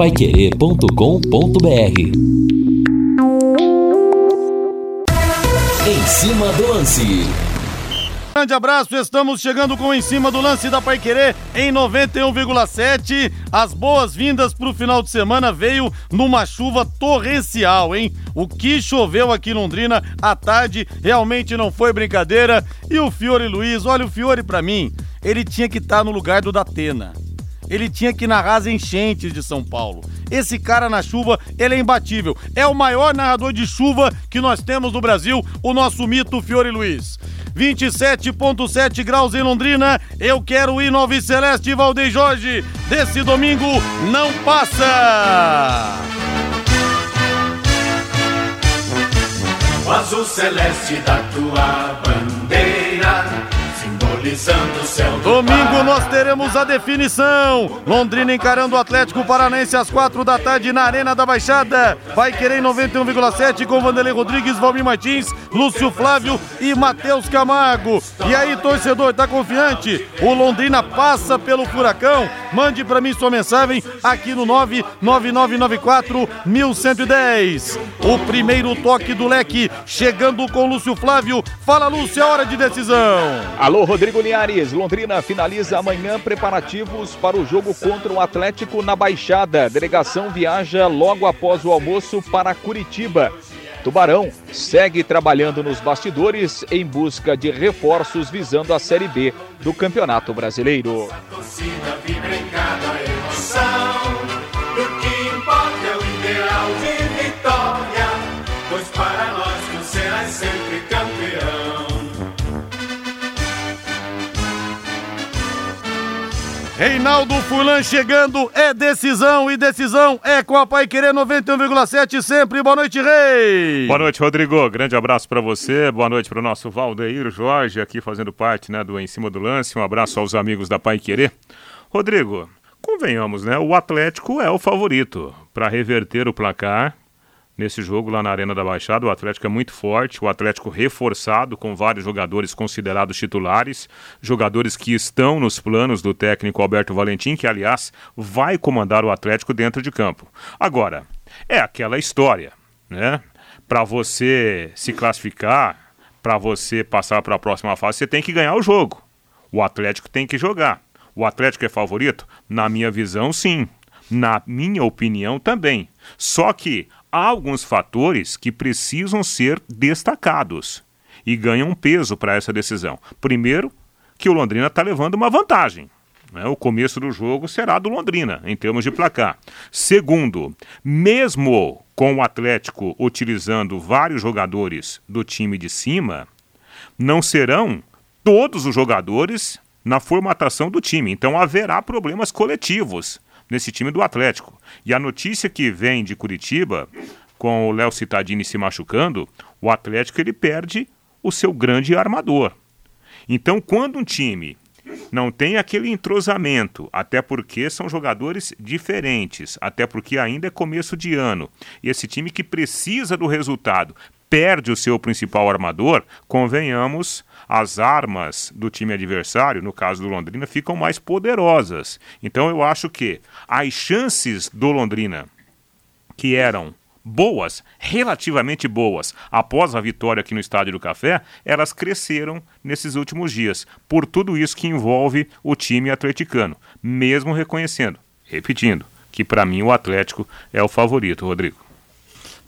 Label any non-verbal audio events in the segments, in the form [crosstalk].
paiquerê.com.br Em cima do lance. Grande abraço, estamos chegando com em cima do lance da Paiquerê em 91,7. As boas-vindas para o final de semana veio numa chuva torrencial, hein? O que choveu aqui em Londrina à tarde realmente não foi brincadeira. E o Fiore Luiz, olha o Fiore para mim, ele tinha que estar tá no lugar do Datena ele tinha que narrar as enchentes de São Paulo. Esse cara na chuva, ele é imbatível. É o maior narrador de chuva que nós temos no Brasil, o nosso mito Fiore Luiz. 27,7 graus em Londrina. Eu quero ir no Alves Celeste Valdeir Jorge. Desse domingo não passa! O azul celeste da tua simbolizando o céu do Domingo nós teremos a definição. Londrina encarando o Atlético Paranaense às quatro da tarde na Arena da Baixada. Vai querer 91,7 com Vanderlei Rodrigues, Valmir Martins, Lúcio Flávio e Matheus Camargo. E aí, torcedor, tá confiante? O Londrina passa pelo furacão? Mande para mim sua mensagem aqui no 99994 1110. O primeiro toque do leque chegando com Lúcio Flávio. Fala, Lúcio, é hora de decisão. Alô, Rodrigo Linhares. Londrina finaliza amanhã preparativos para o jogo contra o Atlético na Baixada. delegação viaja logo após o almoço para Curitiba. Tubarão segue trabalhando nos bastidores em busca de reforços visando a Série B do Campeonato Brasileiro. Reinaldo Fulan chegando, é decisão e decisão é com a Pai Querer 91,7 sempre. Boa noite, Rei. Boa noite, Rodrigo. Grande abraço para você. Boa noite para o nosso Valdeir Jorge aqui fazendo parte, né, do Em Cima do Lance. Um abraço aos amigos da Pai Querer. Rodrigo, convenhamos, né? O Atlético é o favorito para reverter o placar nesse jogo lá na Arena da Baixada. O Atlético é muito forte, o Atlético reforçado com vários jogadores considerados titulares, jogadores que estão nos planos do técnico Alberto Valentim, que aliás vai comandar o Atlético dentro de campo. Agora, é aquela história, né? Para você se classificar, para você passar para a próxima fase, você tem que ganhar o jogo. O Atlético tem que jogar. O Atlético é favorito? Na minha visão, sim. Na minha opinião, também. Só que há alguns fatores que precisam ser destacados e ganham peso para essa decisão. Primeiro, que o Londrina está levando uma vantagem. Né? O começo do jogo será do Londrina, em termos de placar. Segundo, mesmo com o Atlético utilizando vários jogadores do time de cima, não serão todos os jogadores na formatação do time. Então haverá problemas coletivos nesse time do Atlético. E a notícia que vem de Curitiba, com o Léo Cittadini se machucando, o Atlético ele perde o seu grande armador. Então, quando um time não tem aquele entrosamento, até porque são jogadores diferentes, até porque ainda é começo de ano, e esse time que precisa do resultado perde o seu principal armador, convenhamos, as armas do time adversário, no caso do Londrina, ficam mais poderosas. Então eu acho que as chances do Londrina, que eram boas, relativamente boas, após a vitória aqui no Estádio do Café, elas cresceram nesses últimos dias, por tudo isso que envolve o time atleticano, mesmo reconhecendo, repetindo, que para mim o Atlético é o favorito, Rodrigo.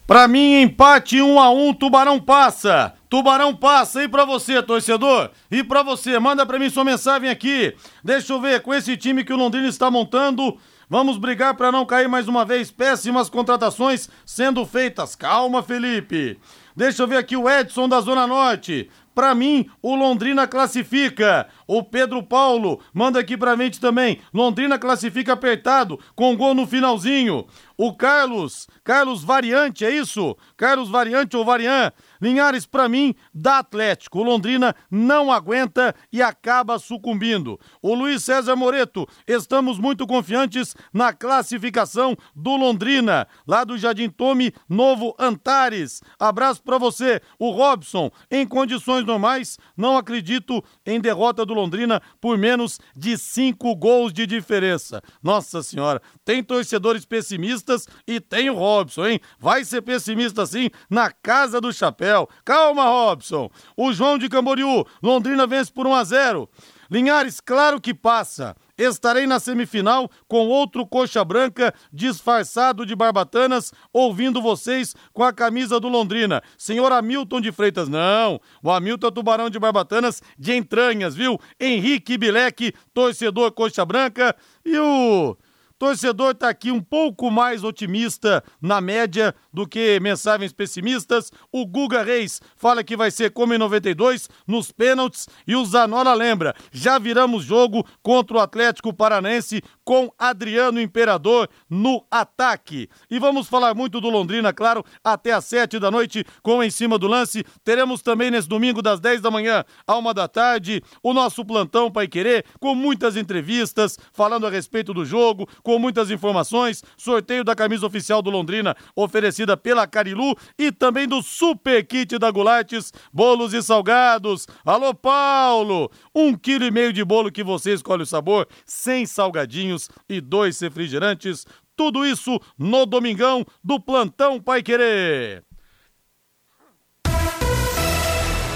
Para mim, empate 1 um a 1 um, Tubarão passa. Tubarão passa. E para você, torcedor? E para você, manda para mim sua mensagem aqui. Deixa eu ver, com esse time que o Londrina está montando, vamos brigar para não cair mais uma vez. Péssimas contratações sendo feitas. Calma, Felipe. Deixa eu ver aqui o Edson da Zona Norte. Para mim, o Londrina classifica. O Pedro Paulo manda aqui pra gente também. Londrina classifica apertado, com gol no finalzinho. O Carlos, Carlos Variante, é isso? Carlos Variante ou Variant? Linhares, para mim, dá Atlético. O Londrina não aguenta e acaba sucumbindo. O Luiz César Moreto, estamos muito confiantes na classificação do Londrina, lá do Jardim Tome, Novo Antares. Abraço para você. O Robson, em condições normais, não acredito em derrota do Londrina por menos de cinco gols de diferença. Nossa senhora, tem torcedores pessimistas e tem o Robson, hein? Vai ser pessimista assim na casa do chapéu. Calma, Robson. O João de Camboriú, Londrina vence por 1 a 0. Linhares, claro que passa. Estarei na semifinal com outro coxa branca disfarçado de barbatanas, ouvindo vocês com a camisa do Londrina. Senhor Hamilton de Freitas, não. O Hamilton é tubarão de barbatanas de entranhas, viu? Henrique Bileque, torcedor coxa branca. E o Torcedor tá aqui um pouco mais otimista na média do que mensagens pessimistas. O Guga Reis fala que vai ser como em 92 nos pênaltis e o Zanola lembra, já viramos jogo contra o Atlético Paranense com Adriano Imperador no ataque. E vamos falar muito do Londrina, claro, até às sete da noite com Em Cima do Lance. Teremos também nesse domingo das 10 da manhã à uma da tarde o nosso plantão Pai Querer com muitas entrevistas falando a respeito do jogo, com com muitas informações, sorteio da camisa oficial do Londrina, oferecida pela Carilu e também do super kit da Gulates, bolos e salgados. Alô, Paulo! Um quilo e meio de bolo que você escolhe o sabor, sem salgadinhos e dois refrigerantes. Tudo isso no domingão do Plantão Pai Querer.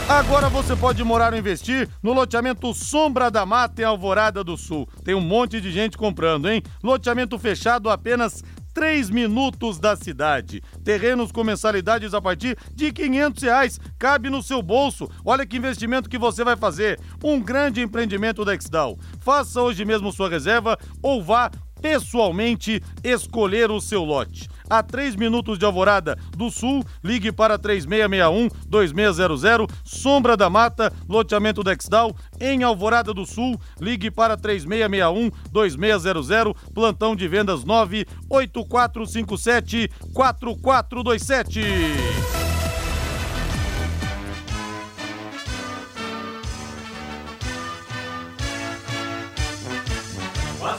Agora você pode morar ou investir no loteamento Sombra da Mata em Alvorada do Sul. Tem um monte de gente comprando, hein? Loteamento fechado apenas 3 minutos da cidade. Terrenos com mensalidades a partir de 500 reais. Cabe no seu bolso. Olha que investimento que você vai fazer. Um grande empreendimento da Exdal. Faça hoje mesmo sua reserva ou vá pessoalmente escolher o seu lote. A 3 minutos de Alvorada do Sul, ligue para 3661-2600, Sombra da Mata, loteamento Dexdal, em Alvorada do Sul, ligue para 3661-2600, plantão de vendas 98457-4427.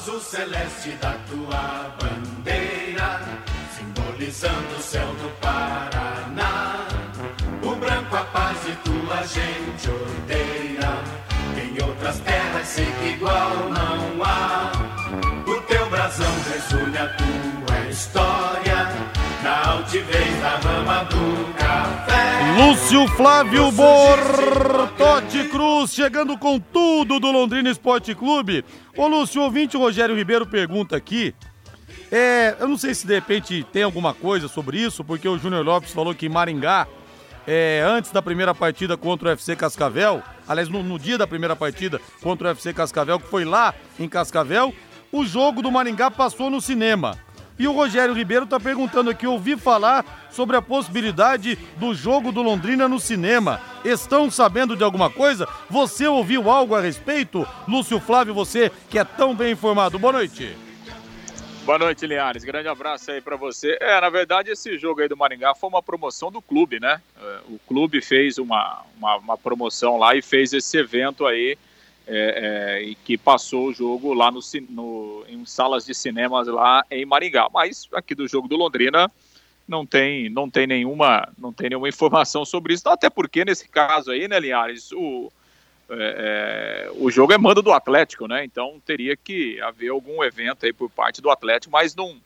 azul celeste da tua bandeira, simbolizando o céu do Paraná. O branco a paz e tua gente odeia. Em outras terras sei que igual não há. O teu brasão resume a tua história. Na altivez da rama do café. Lúcio Flávio Bortotti Cruz chegando com tudo do Londrina Esporte Clube. Ô Lúcio, ouvinte Rogério Ribeiro pergunta aqui. É, eu não sei se de repente tem alguma coisa sobre isso, porque o Júnior Lopes falou que Maringá, é, antes da primeira partida contra o UFC Cascavel, aliás, no, no dia da primeira partida contra o UFC Cascavel, que foi lá em Cascavel, o jogo do Maringá passou no cinema. E o Rogério Ribeiro está perguntando aqui, ouvi falar sobre a possibilidade do jogo do Londrina no cinema. Estão sabendo de alguma coisa? Você ouviu algo a respeito? Lúcio Flávio, você que é tão bem informado. Boa noite. Boa noite, Linhares. Grande abraço aí para você. É, na verdade, esse jogo aí do Maringá foi uma promoção do clube, né? É, o clube fez uma, uma, uma promoção lá e fez esse evento aí é, é, e que passou o jogo lá no, no, em salas de cinemas lá em Maringá. Mas aqui do jogo do Londrina não tem, não tem nenhuma, não tem nenhuma informação sobre isso. Até porque nesse caso aí, né, Linhares, o, é, é, o jogo é mando do Atlético, né? Então teria que haver algum evento aí por parte do Atlético, mas não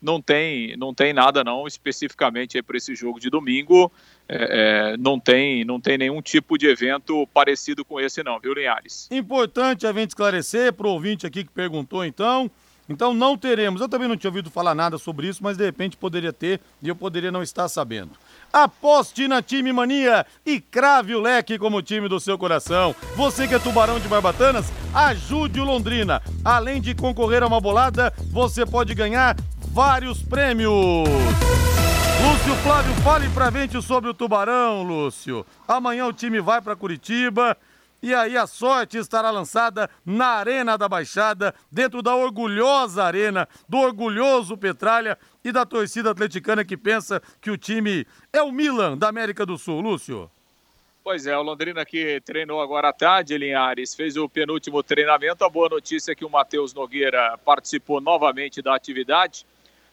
não tem, não tem nada não especificamente para esse jogo de domingo. É, é, não tem não tem nenhum tipo de evento parecido com esse não, viu, Linhares? Importante a gente esclarecer para o ouvinte aqui que perguntou então. Então não teremos. Eu também não tinha ouvido falar nada sobre isso, mas de repente poderia ter e eu poderia não estar sabendo. Aposte na Time Mania e crave o leque como time do seu coração. Você que é tubarão de barbatanas, ajude o Londrina. Além de concorrer a uma bolada, você pode ganhar vários prêmios. Lúcio Flávio, fale pra gente sobre o Tubarão, Lúcio. Amanhã o time vai para Curitiba e aí a sorte estará lançada na Arena da Baixada, dentro da orgulhosa arena do orgulhoso Petralha e da torcida atleticana que pensa que o time é o Milan da América do Sul, Lúcio. Pois é, o Londrina que treinou agora à tarde, Linhares, fez o penúltimo treinamento. A boa notícia é que o Matheus Nogueira participou novamente da atividade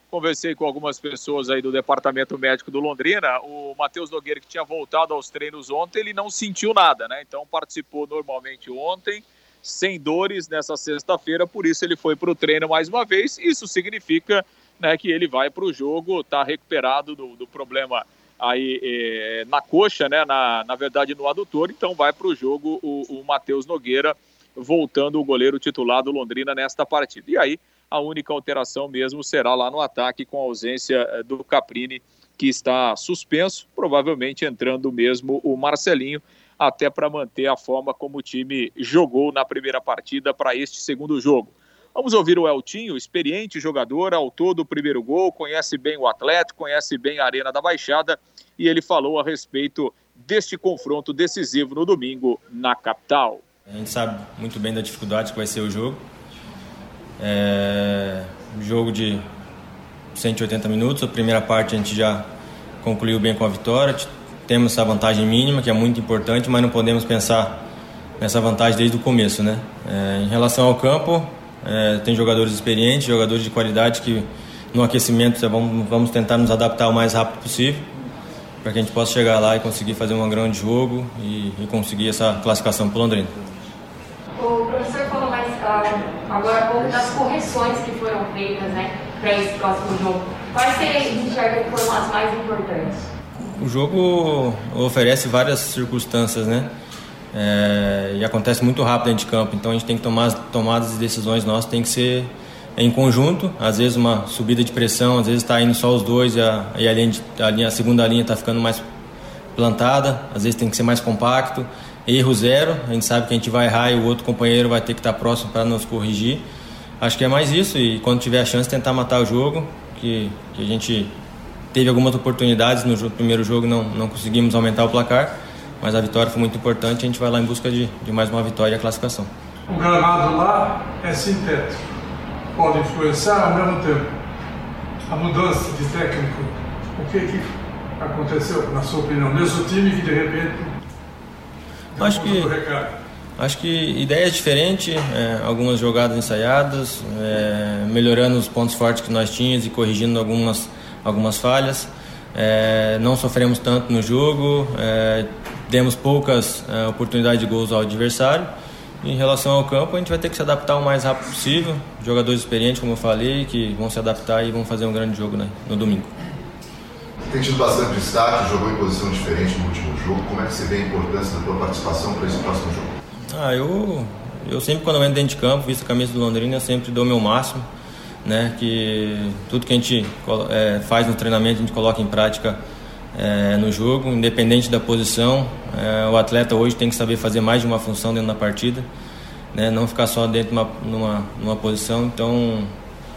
Conversei com algumas pessoas aí do departamento médico do Londrina. O Matheus Nogueira, que tinha voltado aos treinos ontem, ele não sentiu nada, né? Então participou normalmente ontem, sem dores nessa sexta-feira, por isso ele foi para o treino mais uma vez. Isso significa né, que ele vai para o jogo, está recuperado do, do, problema aí eh, na coxa, né, na, na verdade no adutor, então vai para o jogo o, o Matheus Nogueira, voltando o goleiro titular do Londrina nesta partida. E aí a única alteração mesmo será lá no ataque com a ausência eh, do Caprini, que está suspenso, provavelmente entrando mesmo o Marcelinho até para manter a forma como o time jogou na primeira partida para este segundo jogo. Vamos ouvir o Eltinho, experiente jogador, autor do primeiro gol, conhece bem o Atlético, conhece bem a Arena da Baixada e ele falou a respeito deste confronto decisivo no domingo na capital. A gente sabe muito bem da dificuldade que vai ser o jogo. É jogo de 180 minutos, a primeira parte a gente já concluiu bem com a vitória, temos essa vantagem mínima, que é muito importante, mas não podemos pensar nessa vantagem desde o começo, né? É, em relação ao campo, é, tem jogadores experientes, jogadores de qualidade que no aquecimento vamos, vamos tentar nos adaptar o mais rápido possível para que a gente possa chegar lá e conseguir fazer um grande jogo e, e conseguir essa classificação para Londrina. O professor falou mais uh, agora há pouco das correções que foram feitas né, para esse próximo jogo. Quais você enxerga que foram as mais importantes? O jogo oferece várias circunstâncias, né? É, e acontece muito rápido dentro de campo, então a gente tem que tomar as tomadas de decisões nossas, tem que ser em conjunto, às vezes uma subida de pressão, às vezes está indo só os dois e a, e a, linha, a, linha, a segunda linha está ficando mais plantada, às vezes tem que ser mais compacto, erro zero, a gente sabe que a gente vai errar e o outro companheiro vai ter que estar tá próximo para nos corrigir, acho que é mais isso e quando tiver a chance tentar matar o jogo, que, que a gente teve algumas oportunidades no primeiro jogo, não, não conseguimos aumentar o placar, mas a vitória foi muito importante. A gente vai lá em busca de, de mais uma vitória e a classificação. O gramado lá é sintético, pode influenciar ao mesmo tempo. A mudança de técnico, o que, que aconteceu, na sua opinião, nesse time que de repente. Acho que. Acho que ideias diferentes, é, algumas jogadas ensaiadas, é, melhorando os pontos fortes que nós tínhamos e corrigindo algumas algumas falhas. É, não sofremos tanto no jogo, é, demos poucas é, oportunidades de gols ao adversário. Em relação ao campo, a gente vai ter que se adaptar o mais rápido possível. Jogadores experientes, como eu falei, que vão se adaptar e vão fazer um grande jogo né, no domingo. Tem tido bastante destaque, jogou em posição diferente no último jogo. Como é que você vê a importância da tua participação para esse próximo jogo? Ah, eu, eu sempre, quando eu entro dentro de campo, visto a camisa do Londrina, sempre dou o meu máximo né? Que tudo que a gente é, faz no treinamento a gente coloca em prática é, no jogo, independente da posição. É, o atleta hoje tem que saber fazer mais de uma função dentro da partida, né? Não ficar só dentro de uma numa, numa posição. Então,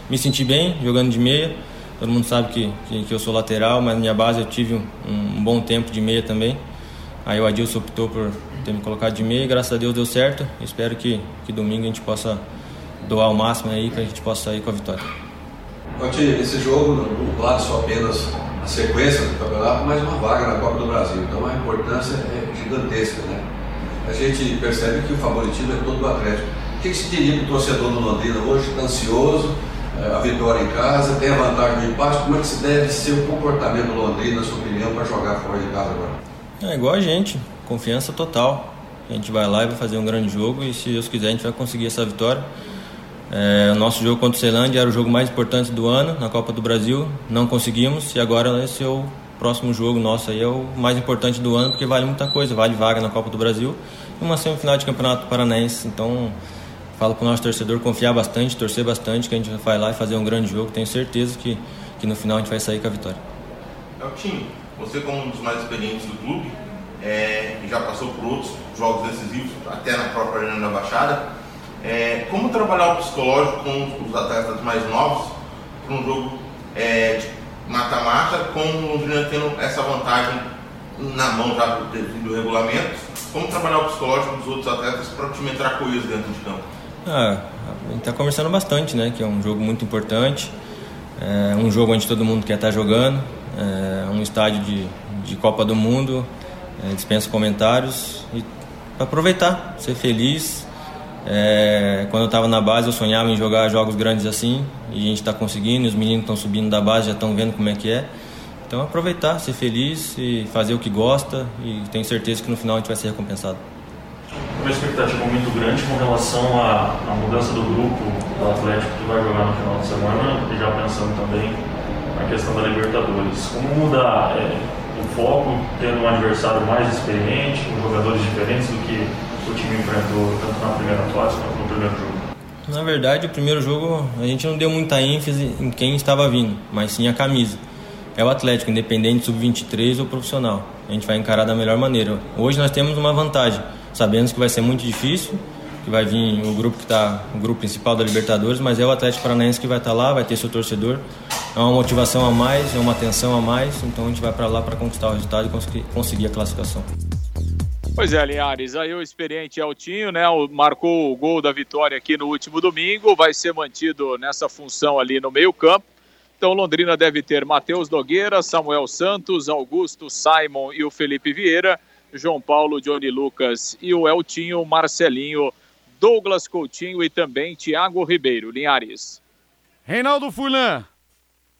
me senti bem jogando de meia. Todo mundo sabe que, que, que eu sou lateral, mas na minha base eu tive um, um, bom tempo de meia também. Aí o Adilson optou por ter me colocado de meia graças a Deus deu certo. Espero que, que domingo a gente possa doar o máximo aí para a gente possa sair com a vitória. Conte, esse jogo não vale só apenas a sequência do campeonato, mas uma vaga na Copa do Brasil. Então a importância é gigantesca, né? A gente percebe que o favoritismo é todo do Atlético. O que, que se diria para o torcedor do Londrina hoje, ansioso, a vitória em casa, tem a vantagem do empate, como é que se deve ser o comportamento do Londrina, na sua opinião, para jogar fora de casa agora? É igual a gente, confiança total. A gente vai lá e vai fazer um grande jogo e se Deus quiser a gente vai conseguir essa vitória. É, o nosso jogo contra o Ceilândia era o jogo mais importante do ano na Copa do Brasil, não conseguimos e agora esse é o próximo jogo nosso aí é o mais importante do ano porque vale muita coisa, vale vaga na Copa do Brasil e uma semifinal de Campeonato Paranaense. Então, falo para o nosso torcedor confiar bastante, torcer bastante que a gente vai lá e fazer um grande jogo. Tenho certeza que, que no final a gente vai sair com a vitória. Eltinho, você como um dos mais experientes do clube, é, já passou por outros jogos decisivos, até na própria Arena da Baixada. É, como trabalhar o psicológico com os atletas mais novos para um jogo é, mata-mata, com o Londrina tendo essa vantagem na mão já ao regulamento? Como trabalhar o psicológico dos outros atletas para o time entrar coeso dentro de campo? Ah, a gente está conversando bastante, né? Que é um jogo muito importante, é um jogo onde todo mundo quer estar tá jogando, é um estádio de, de Copa do Mundo, é, dispensa comentários e aproveitar, ser feliz, é, quando eu estava na base, eu sonhava em jogar jogos grandes assim, e a gente está conseguindo, os meninos estão subindo da base, já estão vendo como é que é. Então, aproveitar, ser feliz e fazer o que gosta, e tenho certeza que no final a gente vai ser recompensado. Uma expectativa muito grande com relação à, à mudança do grupo do Atlético que vai jogar no final de semana e já pensando também na questão da Libertadores. Como mudar é, o foco, tendo um adversário mais experiente, com jogadores diferentes do que o time enfrentou tanto na primeira fase quanto no primeiro jogo? Na verdade, o primeiro jogo a gente não deu muita ênfase em quem estava vindo, mas sim a camisa. É o Atlético, independente sub-23 ou profissional. A gente vai encarar da melhor maneira. Hoje nós temos uma vantagem. Sabemos que vai ser muito difícil, que vai vir o grupo que está o grupo principal da Libertadores, mas é o Atlético Paranaense que vai estar tá lá, vai ter seu torcedor. É uma motivação a mais, é uma atenção a mais, então a gente vai para lá para conquistar o resultado e conseguir a classificação. Pois é, Linhares, aí o experiente Altinho, né, marcou o gol da vitória aqui no último domingo, vai ser mantido nessa função ali no meio campo. Então Londrina deve ter Matheus Nogueira, Samuel Santos, Augusto Simon e o Felipe Vieira, João Paulo, Johnny Lucas e o Eltinho, Marcelinho, Douglas Coutinho e também Thiago Ribeiro. Linhares. Reinaldo Fulan,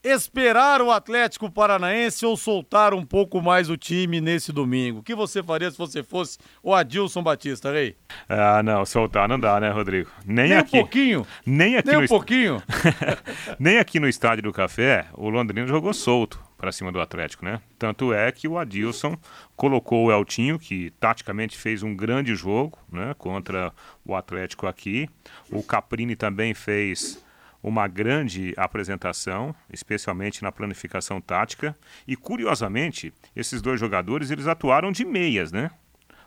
esperar o Atlético Paranaense ou soltar um pouco mais o time nesse domingo? O que você faria se você fosse o Adilson Batista, Rei? Ah, não, soltar não dá, né, Rodrigo? Nem, nem aqui. um pouquinho? Nem aqui Nem no um pouquinho? [laughs] nem aqui no Estádio do Café, o Londrina jogou solto para cima do Atlético, né? Tanto é que o Adilson colocou o Eltinho, que taticamente fez um grande jogo, né, contra o Atlético aqui. O Caprini também fez uma grande apresentação, especialmente na planificação tática. E curiosamente, esses dois jogadores eles atuaram de meias, né?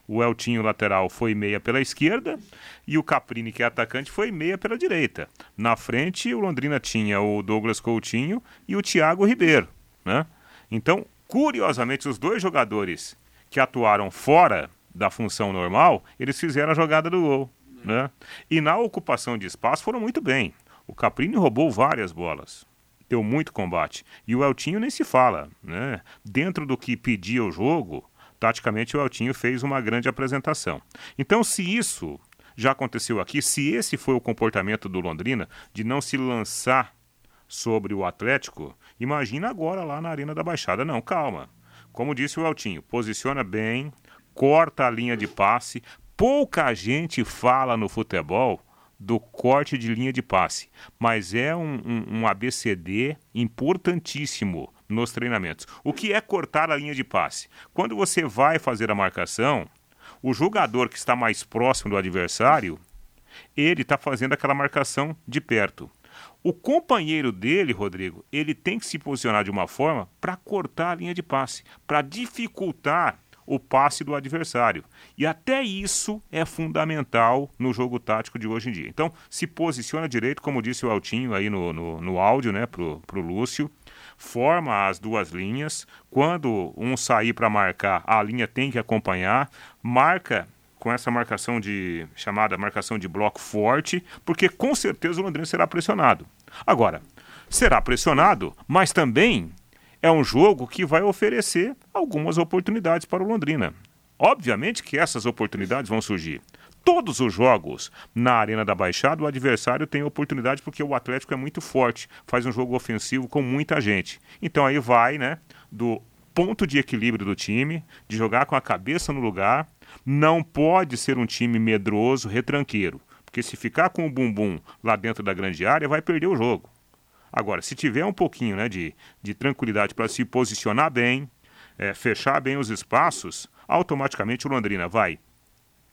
O Eltinho lateral foi meia pela esquerda e o Caprini, que é atacante, foi meia pela direita. Na frente, o Londrina tinha o Douglas Coutinho e o Thiago Ribeiro, né? Então, curiosamente, os dois jogadores que atuaram fora da função normal, eles fizeram a jogada do gol, né? E na ocupação de espaço foram muito bem. O Caprini roubou várias bolas. Deu muito combate. E o Eltinho nem se fala. Né? Dentro do que pedia o jogo, taticamente o Eltinho fez uma grande apresentação. Então, se isso já aconteceu aqui, se esse foi o comportamento do Londrina, de não se lançar sobre o Atlético, imagina agora lá na Arena da Baixada. Não, calma. Como disse o Eltinho, posiciona bem, corta a linha de passe. Pouca gente fala no futebol do corte de linha de passe, mas é um, um, um, ABCD importantíssimo nos treinamentos. O que é cortar a linha de passe? Quando você vai fazer a marcação, o jogador que está mais próximo do adversário, ele está fazendo aquela marcação de perto. O companheiro dele, Rodrigo, ele tem que se posicionar de uma forma para cortar a linha de passe, para dificultar o passe do adversário. E até isso é fundamental no jogo tático de hoje em dia. Então, se posiciona direito, como disse o Altinho aí no, no, no áudio, né, pro, pro Lúcio, forma as duas linhas. Quando um sair para marcar, a linha tem que acompanhar, marca com essa marcação de chamada marcação de bloco forte, porque com certeza o Londrina será pressionado. Agora, será pressionado, mas também é um jogo que vai oferecer algumas oportunidades para o Londrina. Obviamente que essas oportunidades vão surgir. Todos os jogos na Arena da Baixada, o adversário tem oportunidade porque o Atlético é muito forte, faz um jogo ofensivo com muita gente. Então aí vai, né, do ponto de equilíbrio do time, de jogar com a cabeça no lugar. Não pode ser um time medroso, retranqueiro, porque se ficar com o bumbum lá dentro da grande área, vai perder o jogo. Agora, se tiver um pouquinho né, de, de tranquilidade para se posicionar bem, é, fechar bem os espaços, automaticamente o Londrina vai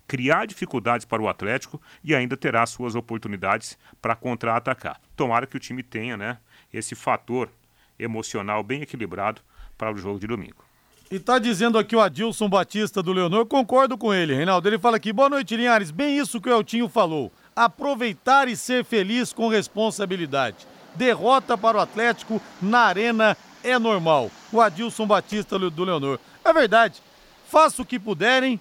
criar dificuldades para o Atlético e ainda terá suas oportunidades para contra-atacar. Tomara que o time tenha né, esse fator emocional bem equilibrado para o jogo de domingo. E tá dizendo aqui o Adilson Batista do Leonor, concordo com ele, Reinaldo. Ele fala aqui, boa noite, Linhares. Bem isso que o Eltinho falou. Aproveitar e ser feliz com responsabilidade derrota para o Atlético na Arena é normal. O Adilson Batista do Leonor. É verdade. Faça o que puderem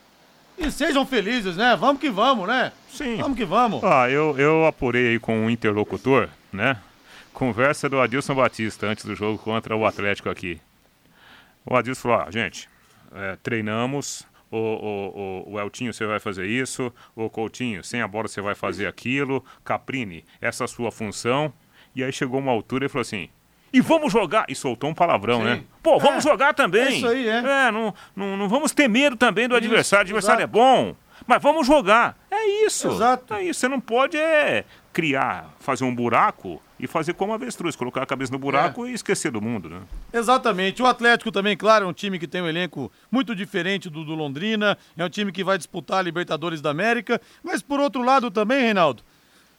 e sejam felizes, né? Vamos que vamos, né? Sim. Vamos que vamos. Ah, eu, eu apurei aí com um interlocutor, né? Conversa do Adilson Batista antes do jogo contra o Atlético aqui. O Adilson falou: ah, gente, é, treinamos, o, o, o, o, Eltinho, você vai fazer isso. O Coutinho, sem a bola, você vai fazer aquilo. Caprini, essa é a sua função. E aí chegou uma altura e falou assim: e vamos jogar. E soltou um palavrão, Sim. né? Pô, vamos é, jogar também. É isso aí, é. É, não, não, não vamos ter medo também do isso, adversário. O adversário exato. é bom. Mas vamos jogar. É isso. Exato. É isso. Você não pode é, criar, fazer um buraco e fazer como avestruz, colocar a cabeça no buraco É. e esquecer do mundo, né? Exatamente. O Atlético também, claro, é um time que tem um elenco muito diferente do do Londrina. É um time que vai disputar a Libertadores da América. Mas por outro lado também, Reinaldo,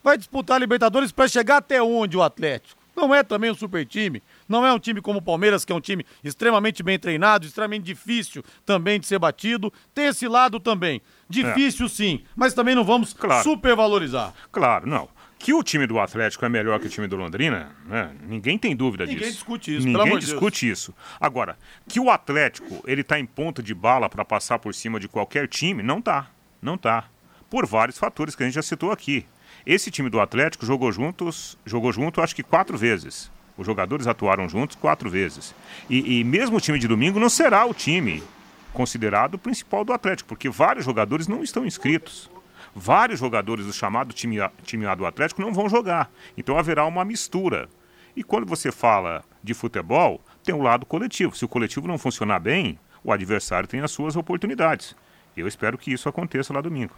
vai disputar a Libertadores para chegar até onde o Atlético? Não é também um super time. Não é um time como o Palmeiras, que é um time extremamente bem treinado, extremamente difícil também de ser batido. Tem esse lado também. Difícil sim, mas também não vamos Claro. supervalorizar. Claro, não. Que o time do Atlético é melhor que o time do Londrina, né? ninguém tem dúvida Ninguém disso. discute isso, Ninguém de Deus. discute isso. Agora, que o Atlético ele tá em ponta de bala para passar por cima de qualquer time, não tá. Não tá. Por vários fatores que a gente já citou aqui. Esse time do Atlético jogou juntos, jogou junto acho que quatro vezes. Os jogadores atuaram juntos quatro vezes. E, e mesmo o time de domingo não será o time considerado o principal do Atlético, porque vários jogadores não estão inscritos. Vários jogadores do chamado time A, time A do Atlético não vão jogar. Então haverá uma mistura. E quando você fala de futebol, tem o lado coletivo. Se o coletivo não funcionar bem, o adversário tem as suas oportunidades. Eu espero que isso aconteça lá domingo.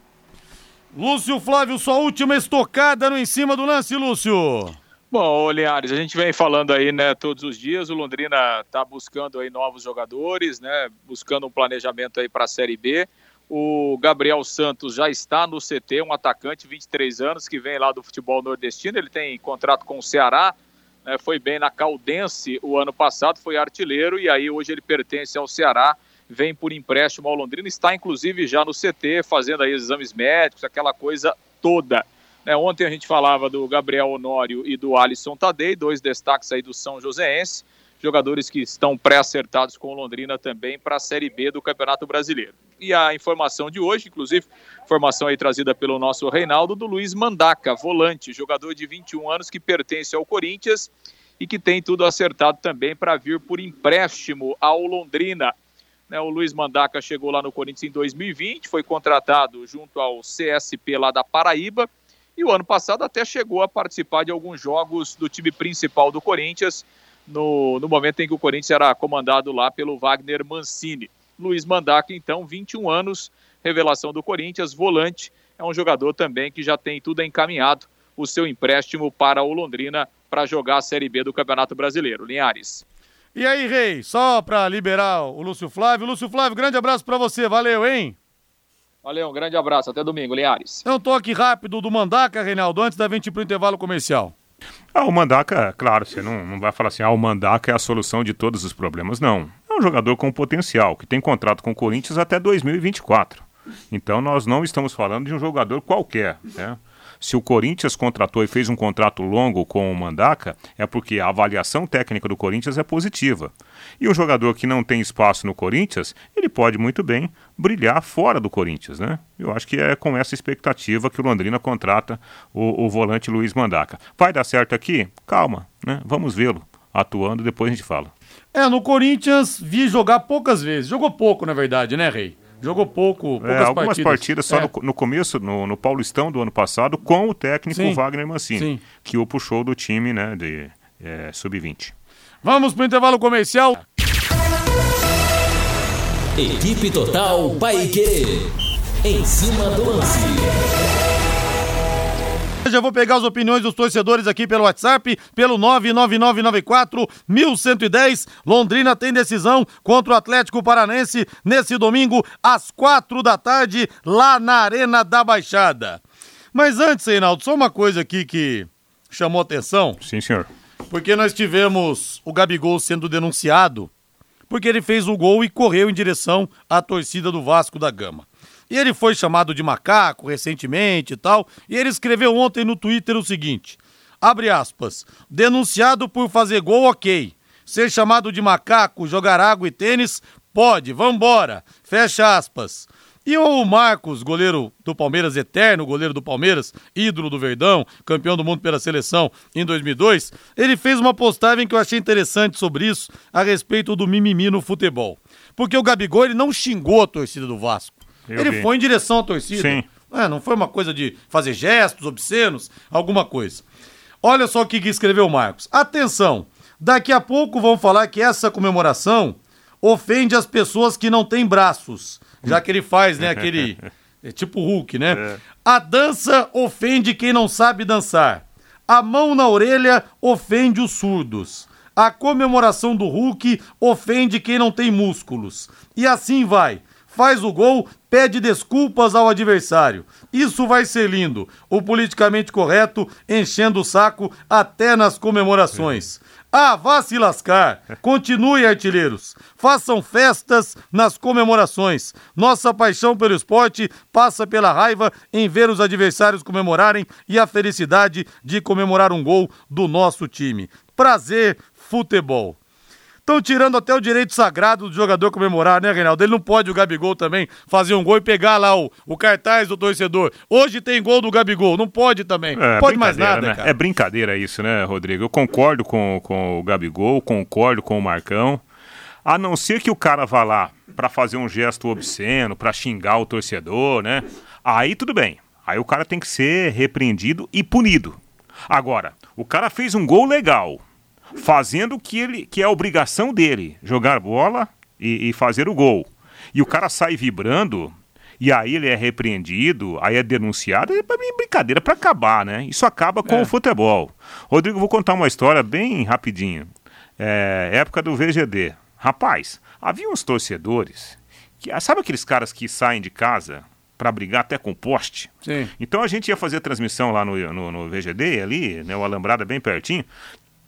Lúcio Flávio, sua última estocada no em cima do lance, Lúcio. Bom, Linhares, a gente vem falando aí, né, todos os dias, o Londrina está buscando aí novos jogadores, né, buscando um planejamento aí para a Série B. O Gabriel Santos já está no CT, um atacante, 23 anos, que vem lá do futebol nordestino, ele tem contrato com o Ceará, né, foi bem na Caldense o ano passado, foi artilheiro e aí hoje ele pertence ao Ceará, vem por empréstimo ao Londrina, está inclusive já no CT, fazendo aí exames médicos, aquela coisa toda. Né, ontem a gente falava do Gabriel Honório e do Alisson Tadei, dois destaques aí do São Joséense, jogadores que estão pré-acertados com o Londrina também para a Série B do Campeonato Brasileiro. E a informação de hoje, inclusive, informação aí trazida pelo nosso Reinaldo, do Luiz Mandaca, volante, jogador de 21 anos que pertence ao Corinthians e que tem tudo acertado também para vir por empréstimo ao Londrina. Né, o Luiz Mandaca chegou lá no Corinthians em 2020, foi contratado junto ao CSP lá da Paraíba e o ano passado até chegou a participar de alguns jogos do time principal do Corinthians, no, no momento em que o Corinthians era comandado lá pelo Wagner Mancini. Luiz Mandaca, então, 21 anos, revelação do Corinthians, volante, é um jogador também que já tem tudo encaminhado, o seu empréstimo para o Londrina para jogar a Série B do Campeonato Brasileiro. Linhares. E aí, Rei, só pra liberar o Lúcio Flávio. Lúcio Flávio, grande abraço pra você, valeu, hein? Valeu, um grande abraço, até domingo, Linhares. É um toque rápido do Mandaca, Reinaldo, antes da gente ir pro intervalo comercial. Ah, o Mandaca, claro, você não, não vai falar assim, ah, o Mandaca é a solução de todos os problemas. Não. É um jogador com potencial, que tem contrato com o Corinthians até 2024. Então nós não estamos falando de um jogador qualquer, né? Se o Corinthians contratou e fez um contrato longo com o Mandaca, é porque a avaliação técnica do Corinthians é positiva. E um jogador que não tem espaço no Corinthians, ele pode muito bem brilhar fora do Corinthians, né? Eu acho que é com essa expectativa que o Londrina contrata o, o volante Luiz Mandaca. Vai dar certo aqui? Calma, né? Vamos vê-lo atuando, depois a gente fala. É, no Corinthians vi jogar poucas vezes. Jogou pouco, na verdade, né, Rei? Jogou pouco, poucas É, algumas partidas. partidas, só É. no, no começo, no, no Paulistão do ano passado, com o técnico Sim. Wagner Mancini, Sim. que o puxou do time né, de é, sub-20. Vamos pro intervalo comercial. Equipe Total Paique. Em cima do lance. Já vou pegar as opiniões dos torcedores aqui pelo WhatsApp, pelo 99994 1110. Londrina tem decisão contra o Atlético Paranense nesse domingo, às quatro da tarde, lá na Arena da Baixada. Mas antes, Reinaldo, só uma coisa aqui que chamou atenção. Sim, senhor. Porque nós tivemos o Gabigol sendo denunciado porque ele fez o gol e correu em direção à torcida do Vasco da Gama. E ele foi chamado de macaco recentemente e tal, e ele escreveu ontem no Twitter o seguinte: abre aspas, denunciado por fazer gol, ok. Ser chamado de macaco, jogar água e tênis, pode, vambora. Fecha aspas. E o Marcos, goleiro do Palmeiras eterno, goleiro do Palmeiras, ídolo do Verdão, campeão do mundo pela seleção em 2002, ele fez uma postagem que eu achei interessante sobre isso, a respeito do mimimi no futebol. Porque o Gabigol, ele não xingou a torcida do Vasco. Eu ele vi. foi em direção à torcida. Sim. É, não foi uma coisa de fazer gestos obscenos, alguma coisa. Olha só o que, que escreveu o Marcos. Atenção, daqui a pouco vão falar que essa comemoração ofende as pessoas que não têm braços. Já que ele faz, né, aquele [laughs] É tipo Hulk, né? A dança ofende quem não sabe dançar. A mão na orelha ofende os surdos. A comemoração do Hulk ofende quem não tem músculos. E assim vai. Faz o gol, pede desculpas ao adversário. Isso vai ser lindo. O politicamente correto enchendo o saco até nas comemorações. Ah, vá se lascar. Continue, artilheiros. Façam festas nas comemorações. Nossa paixão pelo esporte passa pela raiva em ver os adversários comemorarem e a felicidade de comemorar um gol do nosso time. Prazer, futebol. Estão tirando até o direito sagrado do jogador comemorar, né, Reinaldo? Ele não pode, o Gabigol também, fazer um gol e pegar lá o, o cartaz do torcedor. Hoje tem gol do Gabigol, não pode também. Não É, pode mais nada, né? cara. É brincadeira isso, né, Rodrigo? Eu concordo com, com o Gabigol, concordo com o Marcão. A não ser que o cara vá lá pra fazer um gesto obsceno, pra xingar o torcedor, né? Aí tudo bem. Aí o cara tem que ser repreendido e punido. Agora, o cara fez um gol legal, fazendo o que, ele, que é a obrigação dele, jogar bola e, e fazer o gol. E o cara sai vibrando, e aí ele é repreendido, aí é denunciado, é brincadeira pra acabar, né? Isso acaba com É. o futebol. Rodrigo, vou contar uma história bem rapidinho. É, época do VGD. Rapaz, havia uns torcedores que, ah, sabe aqueles caras que saem de casa pra brigar até com poste? Sim. Então a gente ia fazer transmissão lá no, no, no VGD, ali, né? O Alambrada bem pertinho.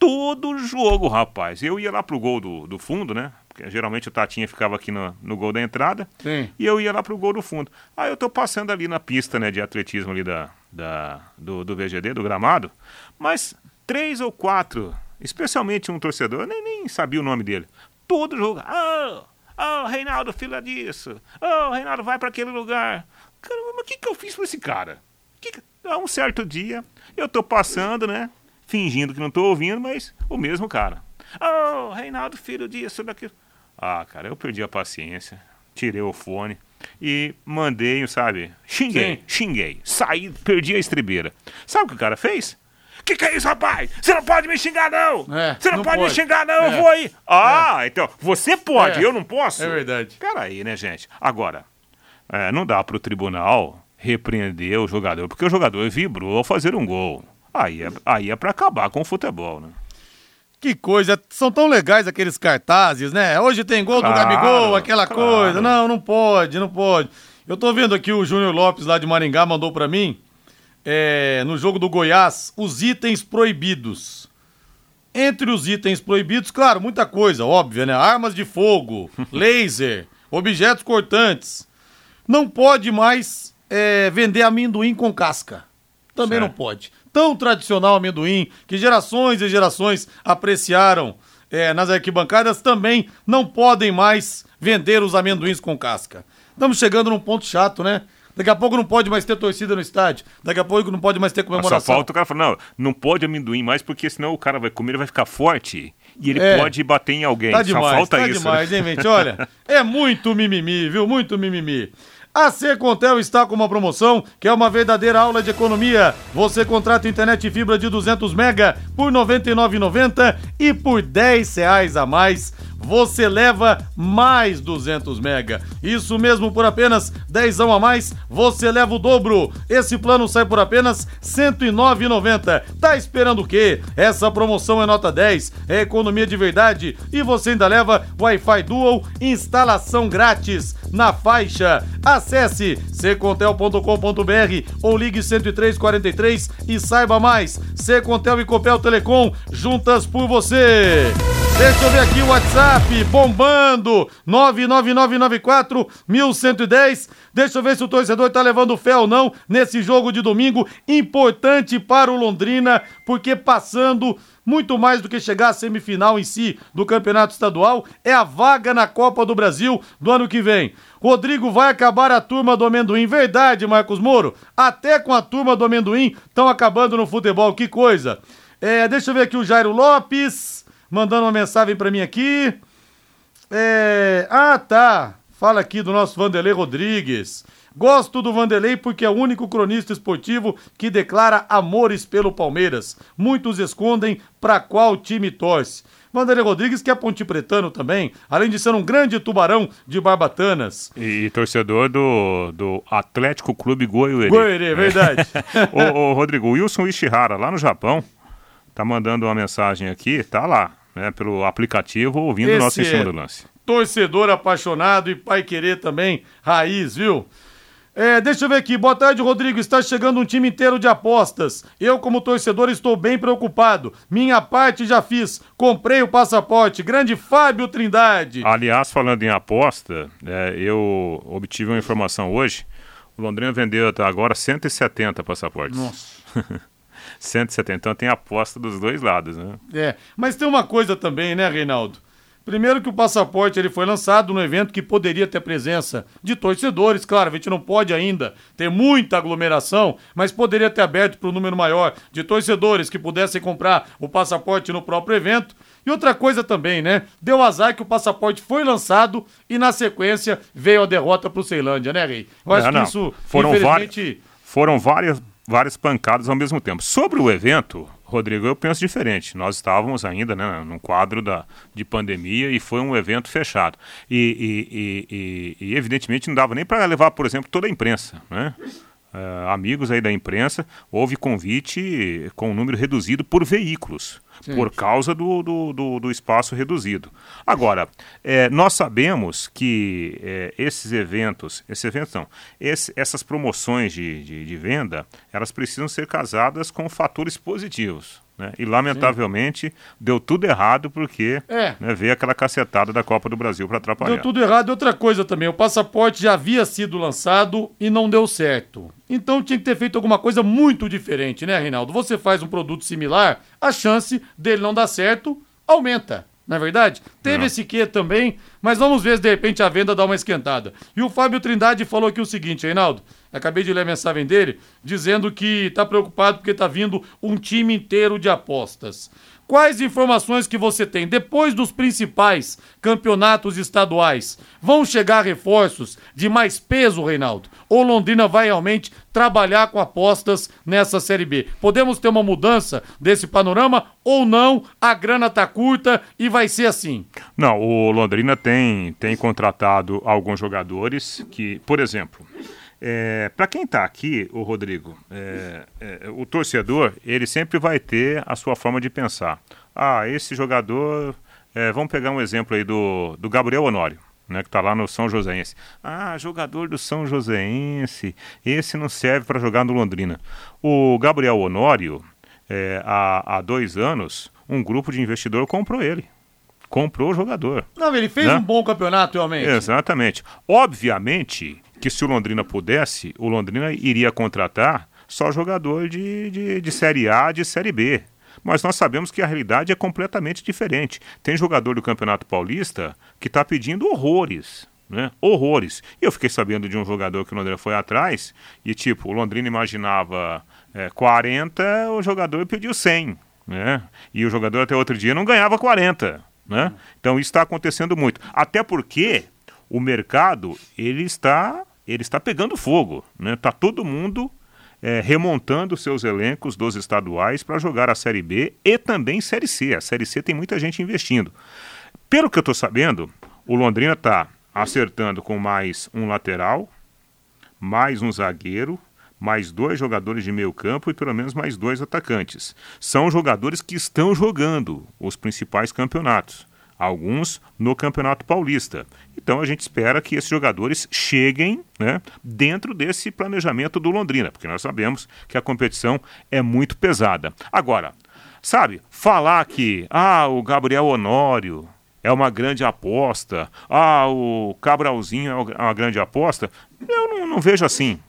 Todo jogo, rapaz. Eu ia lá pro gol do, do fundo, né? Porque geralmente o Tatinha ficava aqui no, no gol da entrada. Sim. E eu ia lá pro gol do fundo. Aí eu tô passando ali na pista, né, de atletismo ali da, da, do, do VGD, do gramado. Mas três ou quatro, especialmente um torcedor, eu nem, nem sabia o nome dele. Todo jogo. Ah, oh, Reinaldo, filha disso. Oh, Reinaldo, vai para aquele lugar. Caramba, mas o que, que eu fiz pra esse cara? Que que... Um certo dia, eu tô passando, né? Fingindo que não tô ouvindo, mas o mesmo cara. Oh, Reinaldo, filho disso, daquilo. Ah, cara, eu perdi a paciência. Tirei o fone e mandei, sabe? Xinguei, Sim. xinguei. Saí, perdi a estribeira. Sabe o que o cara fez? Que que é isso, rapaz? Você não pode me xingar, não! É, Você não, não pode, me pode. xingar, não, É. eu vou aí. Ah, então, você pode, É. eu não posso? É verdade. Peraí, né, gente? Agora, é, não dá pro tribunal repreender o jogador, porque o jogador vibrou ao fazer um gol. Aí é, aí é pra acabar com o futebol, né? Que coisa, são tão legais aqueles cartazes, né? Hoje tem gol do Claro, Gabigol, aquela claro. coisa. Não, não pode, não pode. Eu tô vendo aqui o Júnior Lopes lá de Maringá mandou pra mim, é, no jogo do Goiás, os itens proibidos. Entre os itens proibidos, claro, muita coisa, óbvia, né? Armas de fogo, [laughs] laser, objetos cortantes. Não pode mais é, vender amendoim com casca. Também Certo. não pode. Tão tradicional amendoim, que gerações e gerações apreciaram é, nas arquibancadas, também não podem mais vender os amendoins com casca. Estamos chegando num ponto chato, né? Daqui a pouco não pode mais ter torcida no estádio. Daqui a pouco não pode mais ter comemoração. Só falta o cara falar, não, não pode amendoim mais, porque senão o cara vai comer, ele vai ficar forte e ele É. pode bater em alguém. Tá Só demais, falta tá isso. demais, né? hein, gente? Olha, [laughs] é muito mimimi, viu? Muito mimimi. A Secontel está com uma promoção que é uma verdadeira aula de economia. Você contrata internet fibra de 200 mega por R$ 99,90 e por 10 reais a mais você leva mais 200 mega. Isso mesmo por apenas 10 a mais, você leva o dobro. Esse plano sai por apenas R$ 109,90. Tá esperando o quê? Essa promoção é nota 10, é economia de verdade e você ainda leva Wi-Fi Dual, instalação grátis na faixa. Acesse secontel.com.br ou ligue 10343 e saiba mais. Secontel e Copel Telecom juntas por você. Deixa eu ver aqui o WhatsApp bombando 99994 1110. Deixa eu ver se o torcedor tá levando fé ou não nesse jogo de domingo importante para o Londrina, porque passando muito mais do que chegar à semifinal em si do Campeonato Estadual, é a vaga na Copa do Brasil do ano que vem. Rodrigo vai acabar a turma do amendoim. Verdade, Marcos Moro. Até com a turma do amendoim estão acabando no futebol. Que coisa. É, deixa eu ver aqui o Jairo Lopes mandando uma mensagem pra mim aqui. É, ah, tá. Fala aqui do nosso Vanderlei Rodrigues. Gosto do Vanderlei porque é o único cronista esportivo que declara amores pelo Palmeiras. Muitos escondem para qual time torce. Vanderlei Rodrigues, que é pontipretano também, além de ser um grande tubarão de barbatanas. E, e torcedor do, do Atlético Clube Goiuerê. Goiuerê, verdade. [laughs] ô, ô, Rodrigo, o Wilson Ishihara, lá no Japão, tá mandando uma mensagem aqui, tá lá, né, pelo aplicativo, ouvindo o nosso em cima é do lance. Torcedor apaixonado e pai querer também, raiz, viu? É, deixa eu ver aqui. Boa tarde, Rodrigo. Está chegando um time inteiro de apostas. Eu, como torcedor, estou bem preocupado. Minha parte já fiz. Comprei o passaporte. Grande Fábio Trindade. Aliás, falando em aposta, é, eu obtive uma informação hoje. O Londrina vendeu até agora 170 passaportes. Nossa. [laughs] 170. Então tem aposta dos dois lados, né? É, mas tem uma coisa também, né, Reinaldo? Primeiro que o passaporte ele foi lançado no evento que poderia ter presença de torcedores, claro, a gente não pode ainda ter muita aglomeração, mas poderia ter aberto para um número maior de torcedores que pudessem comprar o passaporte no próprio evento. E outra coisa também, né? Deu azar que o passaporte foi lançado e na sequência veio a derrota para o Ceilândia, né, Rei? Eu acho É, que não. isso, foram, infelizmente... várias, foram várias, várias pancadas ao mesmo tempo. Sobre o evento, Rodrigo, eu penso diferente. Nós estávamos ainda né, num quadro da, de pandemia e foi um evento fechado. E, e- e- e- evidentemente não dava nem para levar, por exemplo, toda a imprensa. Né? Eh, amigos aí da imprensa, houve convite com um número reduzido por veículos, Sim. por causa do, do, do- do espaço reduzido. Agora, eh, nós sabemos que eh, esses eventos, esses eventos não, esse- essas promoções de, de, de venda, elas precisam ser casadas com fatores positivos. Né? E, lamentavelmente, deu tudo errado porque É. né, veio aquela cacetada da Copa do Brasil para atrapalhar. Deu tudo errado. E outra coisa também, o passaporte já havia sido lançado e não deu certo. Então tinha que ter feito alguma coisa muito diferente, né, Reinaldo? Você faz um produto similar, a chance dele não dar certo aumenta. Não é verdade? Teve Não. esse quê também, mas vamos ver se de repente a venda dá uma esquentada. E o Fábio Trindade falou aqui o seguinte, Reinaldo. Acabei de ler a mensagem dele, dizendo que está preocupado porque está vindo um time inteiro de apostas. Quais informações que você tem depois dos principais campeonatos estaduais? Vão chegar reforços de mais peso, Reinaldo? Ou Londrina vai realmente trabalhar com apostas nessa Série B? Podemos ter uma mudança desse panorama ou não? A grana tá curta e vai ser assim. Não, o Londrina tem, tem contratado alguns jogadores que, por exemplo, para quem está aqui, o Rodrigo, é, é, o torcedor, ele sempre vai ter a sua forma de pensar. Ah, esse jogador, é, vamos pegar um exemplo aí do, do Gabriel Honório. Né, que está lá no São Joséense. Ah, jogador do São Joséense, esse não serve para jogar no Londrina. O Gabriel Honório, é, há, há dois anos, um grupo de investidor comprou ele. Comprou o jogador. Não, ele fez Né? um bom campeonato, realmente. Exatamente. Obviamente que se o Londrina pudesse, o Londrina iria contratar só jogador de, de, de Série A, de Série B. Mas nós sabemos que a realidade é completamente diferente. Tem jogador do Campeonato Paulista que está pedindo horrores. Né? Horrores. E eu fiquei sabendo de um jogador que o Londrina foi atrás e, tipo, o Londrina imaginava é, 40, o jogador pediu 100. Né? E o jogador até outro dia não ganhava 40. Né? Então isso está acontecendo muito. Até porque o mercado ele está, ele está pegando fogo. Né? Tá todo mundo é, remontando seus elencos dos estaduais para jogar a Série B e também Série C. A Série C tem muita gente investindo. Pelo que eu estou sabendo, o Londrina está acertando com mais um lateral, mais um zagueiro, mais dois jogadores de meio campo e pelo menos mais dois atacantes. São jogadores que estão jogando os principais campeonatos, alguns no Campeonato Paulista. Então a gente espera que esses jogadores cheguem né, dentro desse planejamento do Londrina, porque nós sabemos que a competição é muito pesada. Agora, sabe, falar que ah, o Gabriel Honório é uma grande aposta, ah, o Cabralzinho é uma grande aposta, eu não, não vejo assim.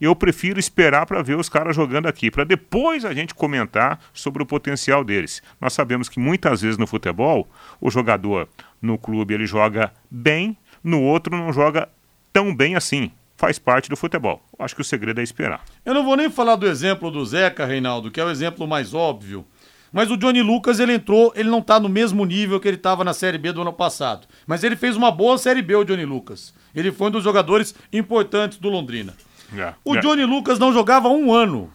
Eu prefiro esperar para ver os caras jogando aqui, para depois a gente comentar sobre o potencial deles. Nós sabemos que muitas vezes no futebol, o jogador no clube ele joga bem, no outro não joga tão bem assim. Faz parte do futebol. Acho que o segredo é esperar. Eu não vou nem falar do exemplo do Zeca, Reinaldo, que é o exemplo mais óbvio. Mas o Johnny Lucas, ele entrou, ele não tá no mesmo nível que ele tava na Série B do ano passado. Mas ele fez uma boa Série B, o Johnny Lucas. Ele foi um dos jogadores importantes do Londrina. É, O é. Johnny Lucas não jogava um ano.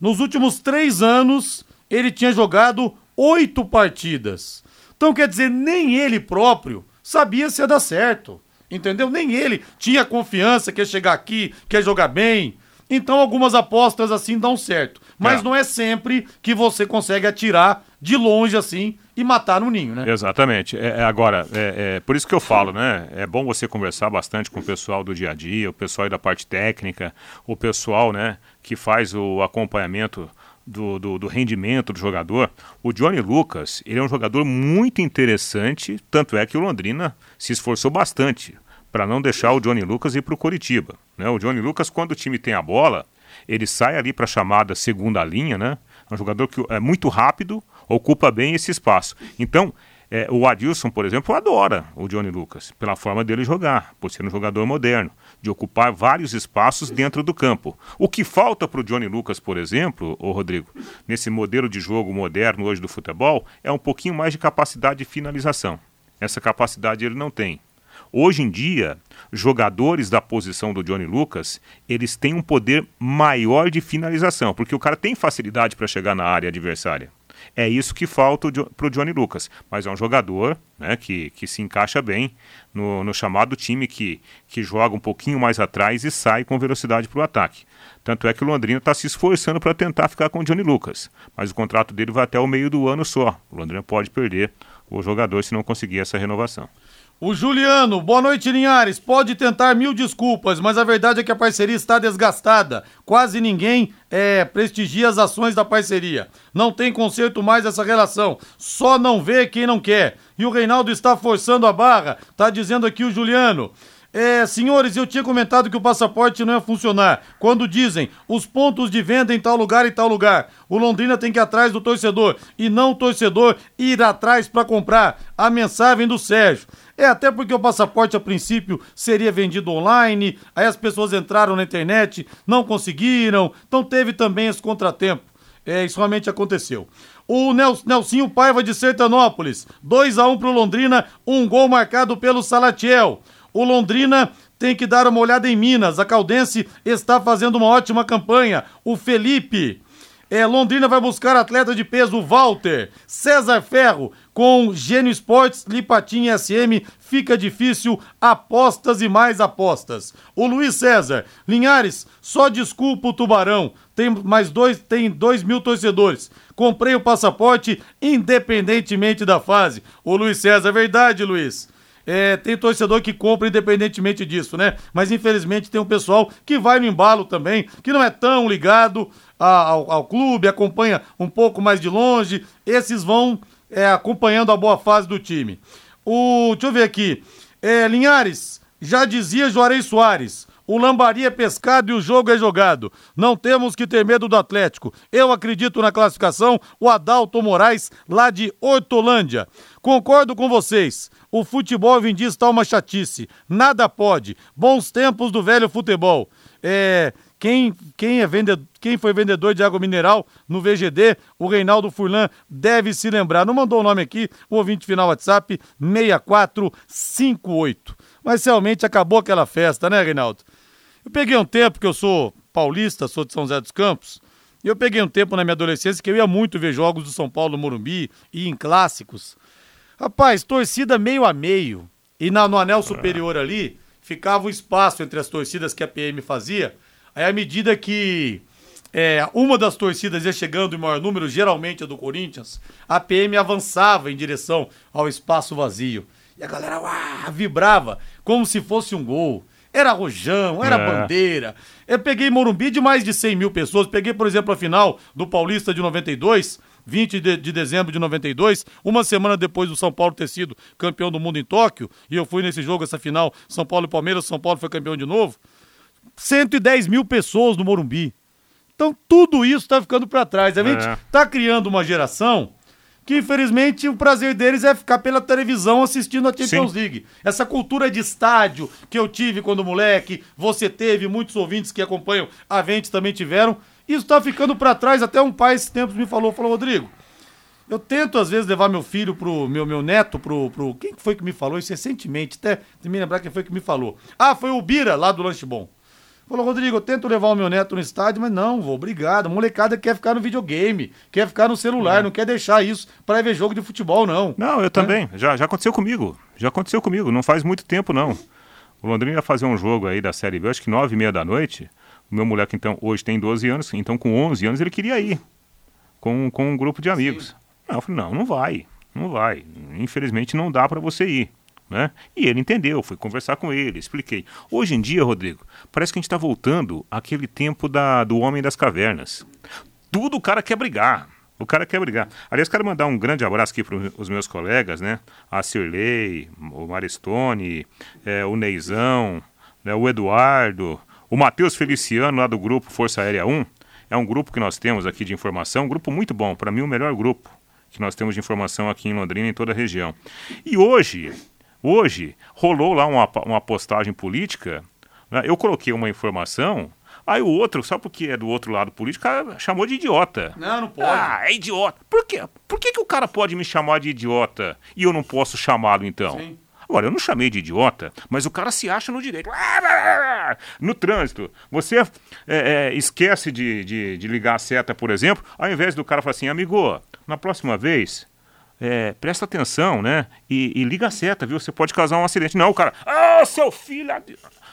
Nos últimos três anos, ele tinha jogado oito partidas. Então, quer dizer, nem ele próprio sabia se ia dar certo. Entendeu? Nem ele tinha confiança que ia chegar aqui, que ia jogar bem. Então, algumas apostas assim dão certo. Mas É. não é sempre que você consegue atirar de longe assim e matar no ninho, né? Exatamente. É, é, agora, é, é por isso que eu falo, né? É bom você conversar bastante com o pessoal do dia a dia, o pessoal da parte técnica, o pessoal, né, que faz o acompanhamento do, do, do rendimento do jogador. O Johnny Lucas, ele é um jogador muito interessante, tanto é que o Londrina se esforçou bastante para não deixar o Johnny Lucas ir para o Coritiba. Né? O Johnny Lucas, quando o time tem a bola, ele sai ali para a chamada segunda linha, né? É um jogador que é muito rápido, ocupa bem esse espaço. Então, é, o Adilson, por exemplo, adora o Johnny Lucas, pela forma dele jogar, por ser um jogador moderno, de ocupar vários espaços dentro do campo. O que falta para o Johnny Lucas, por exemplo, ô Rodrigo, nesse modelo de jogo moderno hoje do futebol, é um pouquinho mais de capacidade de finalização. Essa capacidade ele não tem. Hoje em dia, jogadores da posição do Johnny Lucas, eles têm um poder maior de finalização, porque o cara tem facilidade para chegar na área adversária. É isso que falta para o Johnny Lucas. Mas é um jogador né, que, que se encaixa bem no, no chamado time que, que joga um pouquinho mais atrás e sai com velocidade para o ataque. Tanto é que o Londrina está se esforçando para tentar ficar com o Johnny Lucas. Mas o contrato dele vai até o meio do ano só. O Londrina pode perder o jogador se não conseguir essa renovação. O Juliano, boa noite, Linhares. Pode tentar mil desculpas, mas a verdade é que a parceria está desgastada. Quase ninguém é, prestigia as ações da parceria. Não tem conserto mais essa relação. Só não vê quem não quer. E o Reinaldo está forçando a barra. Tá dizendo aqui o Juliano. É, senhores, eu tinha comentado que o passaporte não ia funcionar. Quando dizem os pontos de venda em tal lugar e tal lugar, o Londrina tem que ir atrás do torcedor e não o torcedor ir atrás para comprar. A mensagem do Sérgio. É até porque o passaporte a princípio seria vendido online, aí as pessoas entraram na internet, não conseguiram, então teve também esse contratempo. É, isso realmente aconteceu. O Nel, Nelsinho Paiva de Sertanópolis, 2 a 1 pro Londrina, um gol marcado pelo Salatiel. O Londrina tem que dar uma olhada em Minas. A Caldense está fazendo uma ótima campanha. O Felipe. É, Londrina vai buscar atleta de peso Walter. César Ferro com Gênio Esportes, Lipatim SM. Fica difícil. Apostas e mais apostas. O Luiz César. Linhares, só desculpa o Tubarão. Tem mais dois, tem dois mil torcedores. Comprei o passaporte independentemente da fase. O Luiz César, verdade, Luiz. É, tem torcedor que compra independentemente disso, né? Mas infelizmente tem um pessoal que vai no embalo também, que não é tão ligado a- ao, ao clube, acompanha um pouco mais de longe. Esses vão é, acompanhando a boa fase do time. O, deixa eu ver aqui. É, Linhares, já dizia Juarez Soares. O Lambari é pescado e o jogo é jogado. Não temos que ter medo do Atlético. Eu acredito na classificação. O Adalto Moraes, lá de Hortolândia. Concordo com vocês. O futebol em dia está uma chatice. Nada pode. Bons tempos do velho futebol. É, quem, quem, é vendedor, quem foi vendedor de água mineral no VGD, o Reinaldo Furlan deve se lembrar. Não mandou o nome aqui, o ouvinte final WhatsApp 6458. Mas realmente acabou aquela festa, né, Reinaldo? Eu peguei um tempo que eu sou paulista, sou de São José dos Campos, e eu peguei um tempo na minha adolescência que eu ia muito ver jogos do São Paulo no Morumbi e em clássicos. Rapaz, torcida meio a meio. E na, no anel superior ali ficava o espaço entre as torcidas que a PM fazia. Aí, à medida que é, uma das torcidas ia chegando em maior número, geralmente a do Corinthians, a PM avançava em direção ao espaço vazio. E a galera uá, vibrava como se fosse um gol. Era rojão, era É. bandeira. Eu peguei Morumbi de mais de 100 mil pessoas. Peguei, por exemplo, a final do Paulista de 92, 20 de, de dezembro de 92, uma semana depois do São Paulo ter sido campeão do mundo em Tóquio. E eu fui nesse jogo, essa final, São Paulo e Palmeiras. São Paulo foi campeão de novo. 110 mil pessoas no Morumbi. Então tudo isso está ficando para trás. A gente É. está criando uma geração que infelizmente o prazer deles é ficar pela televisão assistindo a Champions Sim. League. Essa cultura de estádio que eu tive quando moleque, você teve, muitos ouvintes que acompanham a Ventes também tiveram. Isso está ficando para trás. Até um pai esses tempos me falou, falou, Rodrigo, Eu tento, às vezes, levar meu filho pro. meu, meu neto pro, pro. Quem foi que me falou isso recentemente? Até me lembrar quem foi que me falou. Ah, foi o Bira, lá do Lanche Bom. Falou, Rodrigo, eu tento levar o meu neto no estádio, mas não, vou, obrigado. A molecada quer ficar no videogame, quer ficar no celular, é. não quer deixar isso para ver jogo de futebol, não. Não, eu também. É. Já, já aconteceu comigo. Já aconteceu comigo, não faz muito tempo, não. O Londrina ia fazer um jogo aí da Série B, acho que nove e meia da noite. Meu moleque, então, hoje tem 12 anos, então com 11 anos ele queria ir com, com um grupo de amigos. Não, eu falei, não, não vai, não vai. Infelizmente não dá para você ir. Né? E ele entendeu, fui conversar com ele, expliquei. Hoje em dia, Rodrigo, parece que a gente está voltando àquele tempo da, do homem das cavernas. Tudo o cara quer brigar. O cara quer brigar. Aliás, quero mandar um grande abraço aqui para os meus colegas, né? A Cirlei, o Maristone, é, o Neizão, né? o Eduardo, o Matheus Feliciano, lá do grupo Força Aérea 1. É um grupo que nós temos aqui de informação, um grupo muito bom, para mim o melhor grupo que nós temos de informação aqui em Londrina e em toda a região. E hoje, Hoje, rolou lá uma, uma postagem política, né? eu coloquei uma informação, aí o outro, só porque é do outro lado político, chamou de idiota. Não, não pode. Ah, é idiota. Por quê? Por que, que o cara pode me chamar de idiota e eu não posso chamá-lo então? Sim. Agora, eu não chamei de idiota, mas o cara se acha no direito. [laughs] No trânsito, você é, é, esquece de, de, de, ligar a seta, por exemplo, ao invés do cara falar assim, amigo, na próxima vez, é, presta atenção, né? E, e, liga a seta, viu? Você pode causar um acidente. Não, o cara, ah, seu filho.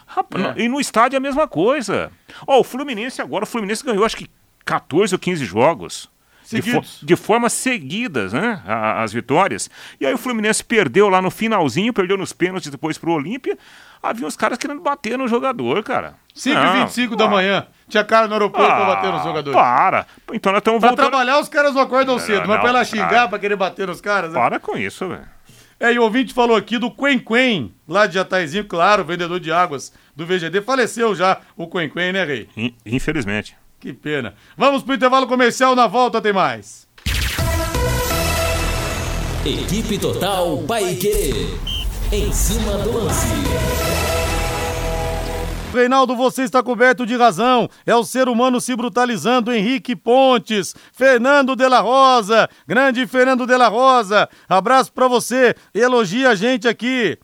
Rapaz, é. E no estádio é a mesma coisa. Ó, oh, o Fluminense agora, o Fluminense ganhou acho que 14 ou 15 jogos. De, fo de, forma seguidas, né? as vitórias. E aí o Fluminense perdeu lá no finalzinho, perdeu nos pênaltis depois pro Olímpia. Havia uns caras querendo bater no jogador, cara. 5 e 25 da manhã. Tinha cara no aeroporto ah, pra bater nos jogadores. Para. Então nós estamos voltando. Pra trabalhar, os caras não acordam cedo, não, mas pra ela xingar, cara. pra querer bater nos caras. Né? Para com isso, velho. É, e o ouvinte falou aqui do Quen Quen, lá de Jataizinho, claro, vendedor de águas do VGD. Faleceu já o Quen Quen, né, Rei? Infelizmente. Que pena. Vamos pro intervalo comercial, na volta tem mais. Equipe Total Paique. Em cima do lance. Reinaldo, você está coberto de razão. É o ser humano se brutalizando. Henrique Pontes, Fernando de la Rosa, grande Fernando de la Rosa. Abraço para você. Elogia a gente aqui.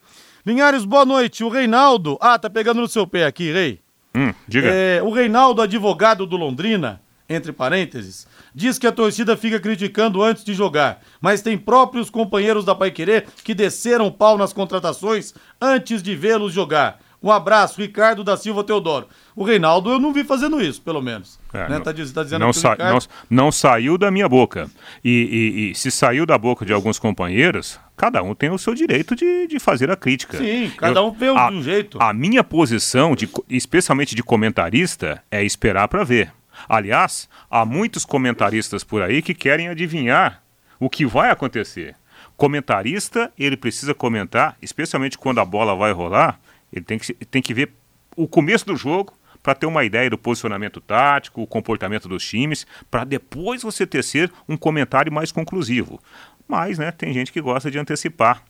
Linhares, boa noite. O Reinaldo. Ah, tá pegando no seu pé aqui, Rei. Hum, diga. É, o Reinaldo, advogado do Londrina, entre parênteses, diz que a torcida fica criticando antes de jogar, mas tem próprios companheiros da Paiquerê que desceram pau nas contratações antes de vê-los jogar. Um abraço, Ricardo da Silva Teodoro. O Reinaldo eu não vi fazendo isso, pelo menos. É, né? não, tá, tá dizendo não, sa Ricardo... não, não, saiu da minha boca. E, e, e, se saiu da boca de alguns companheiros, cada um tem o seu direito de, de fazer a crítica. Sim, cada eu, um vê a, um jeito. A minha posição, de, especialmente de comentarista, é esperar para ver. Aliás, há muitos comentaristas por aí que querem adivinhar o que vai acontecer. Comentarista, ele precisa comentar, especialmente quando a bola vai rolar, ele tem que, tem que ver o começo do jogo para ter uma ideia do posicionamento tático, o comportamento dos times, para depois você tecer um comentário mais conclusivo. Mas, né, tem gente que gosta de antecipar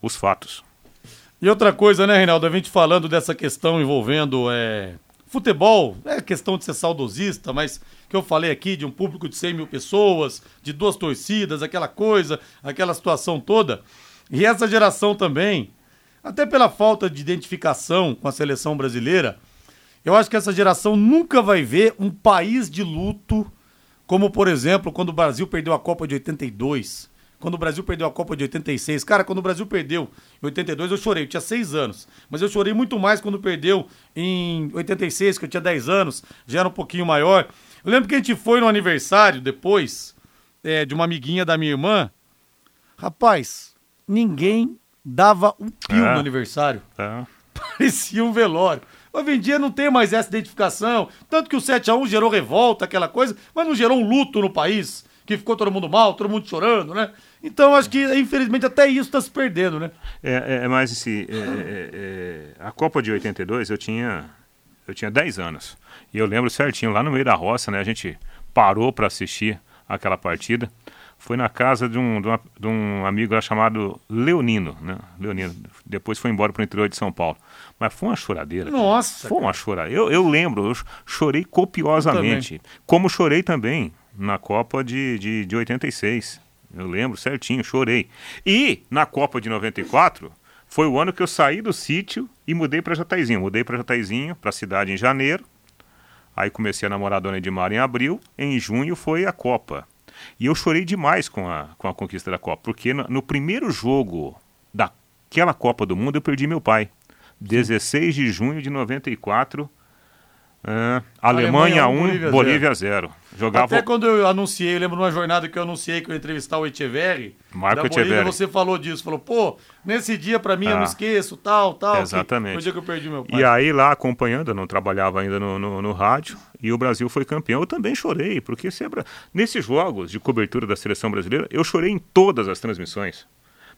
os fatos. E outra coisa, né, Reinaldo, a gente falando dessa questão envolvendo é, futebol, é questão de ser saudosista, mas que eu falei aqui de um público de 100 mil pessoas, de duas torcidas, aquela coisa, aquela situação toda. E essa geração também, até pela falta de identificação com a seleção brasileira, eu acho que essa geração nunca vai ver um país de luto, como por exemplo, quando o Brasil perdeu a Copa de 82, quando o Brasil perdeu a Copa de 86. Cara, quando o Brasil perdeu em 82, eu chorei, eu tinha 6 anos. Mas eu chorei muito mais quando perdeu em 86, que eu tinha 10 anos, já era um pouquinho maior. Eu lembro que a gente foi no aniversário depois é, de uma amiguinha da minha irmã. Rapaz, ninguém dava um pio é. no aniversário. É. [laughs] Parecia um velório. Hoje em dia não tem mais essa identificação. Tanto que o 7x1 gerou revolta, aquela coisa, mas não gerou um luto no país, que ficou todo mundo mal, todo mundo chorando, né? Então acho que, infelizmente, até isso está se perdendo, né? É, é, é mais esse. É, é, é, a Copa de 82 eu tinha. Eu tinha 10 anos. E eu lembro certinho, lá no meio da roça, né? A gente parou para assistir aquela partida foi na casa de um, de, uma, de um amigo lá chamado Leonino, né? Leonino. Depois foi embora para o interior de São Paulo. Mas foi uma choradeira. Nossa! Foi uma choradeira. Eu, eu lembro, eu chorei copiosamente. Eu como chorei também na Copa de, de, de 86. Eu lembro certinho, chorei. E na Copa de 94 foi o ano que eu saí do sítio e mudei para Jataizinho. Mudei para Jataizinho, para a cidade em janeiro. Aí comecei a namorar a Dona Edmar em abril. Em junho foi a Copa. E eu chorei demais com a, com a conquista da Copa, porque no, no primeiro jogo daquela Copa do Mundo eu perdi meu pai. 16 de junho de 94, é, Alemanha, 1, Bolívia, Bolívia 0. Jogava... Até quando eu anunciei, eu lembro numa jornada que eu anunciei que eu ia entrevistar o Echeverri. Marco da Echeverri. Bolívia, você falou disso, falou, pô, nesse dia pra mim ah, eu não esqueço, tal, tal. Exatamente. Foi o dia que eu perdi meu pai. E aí lá acompanhando, eu não trabalhava ainda no, no, no rádio, e o Brasil foi campeão. Eu também chorei, porque sempre, nesses jogos de cobertura da seleção brasileira, eu chorei em todas as transmissões.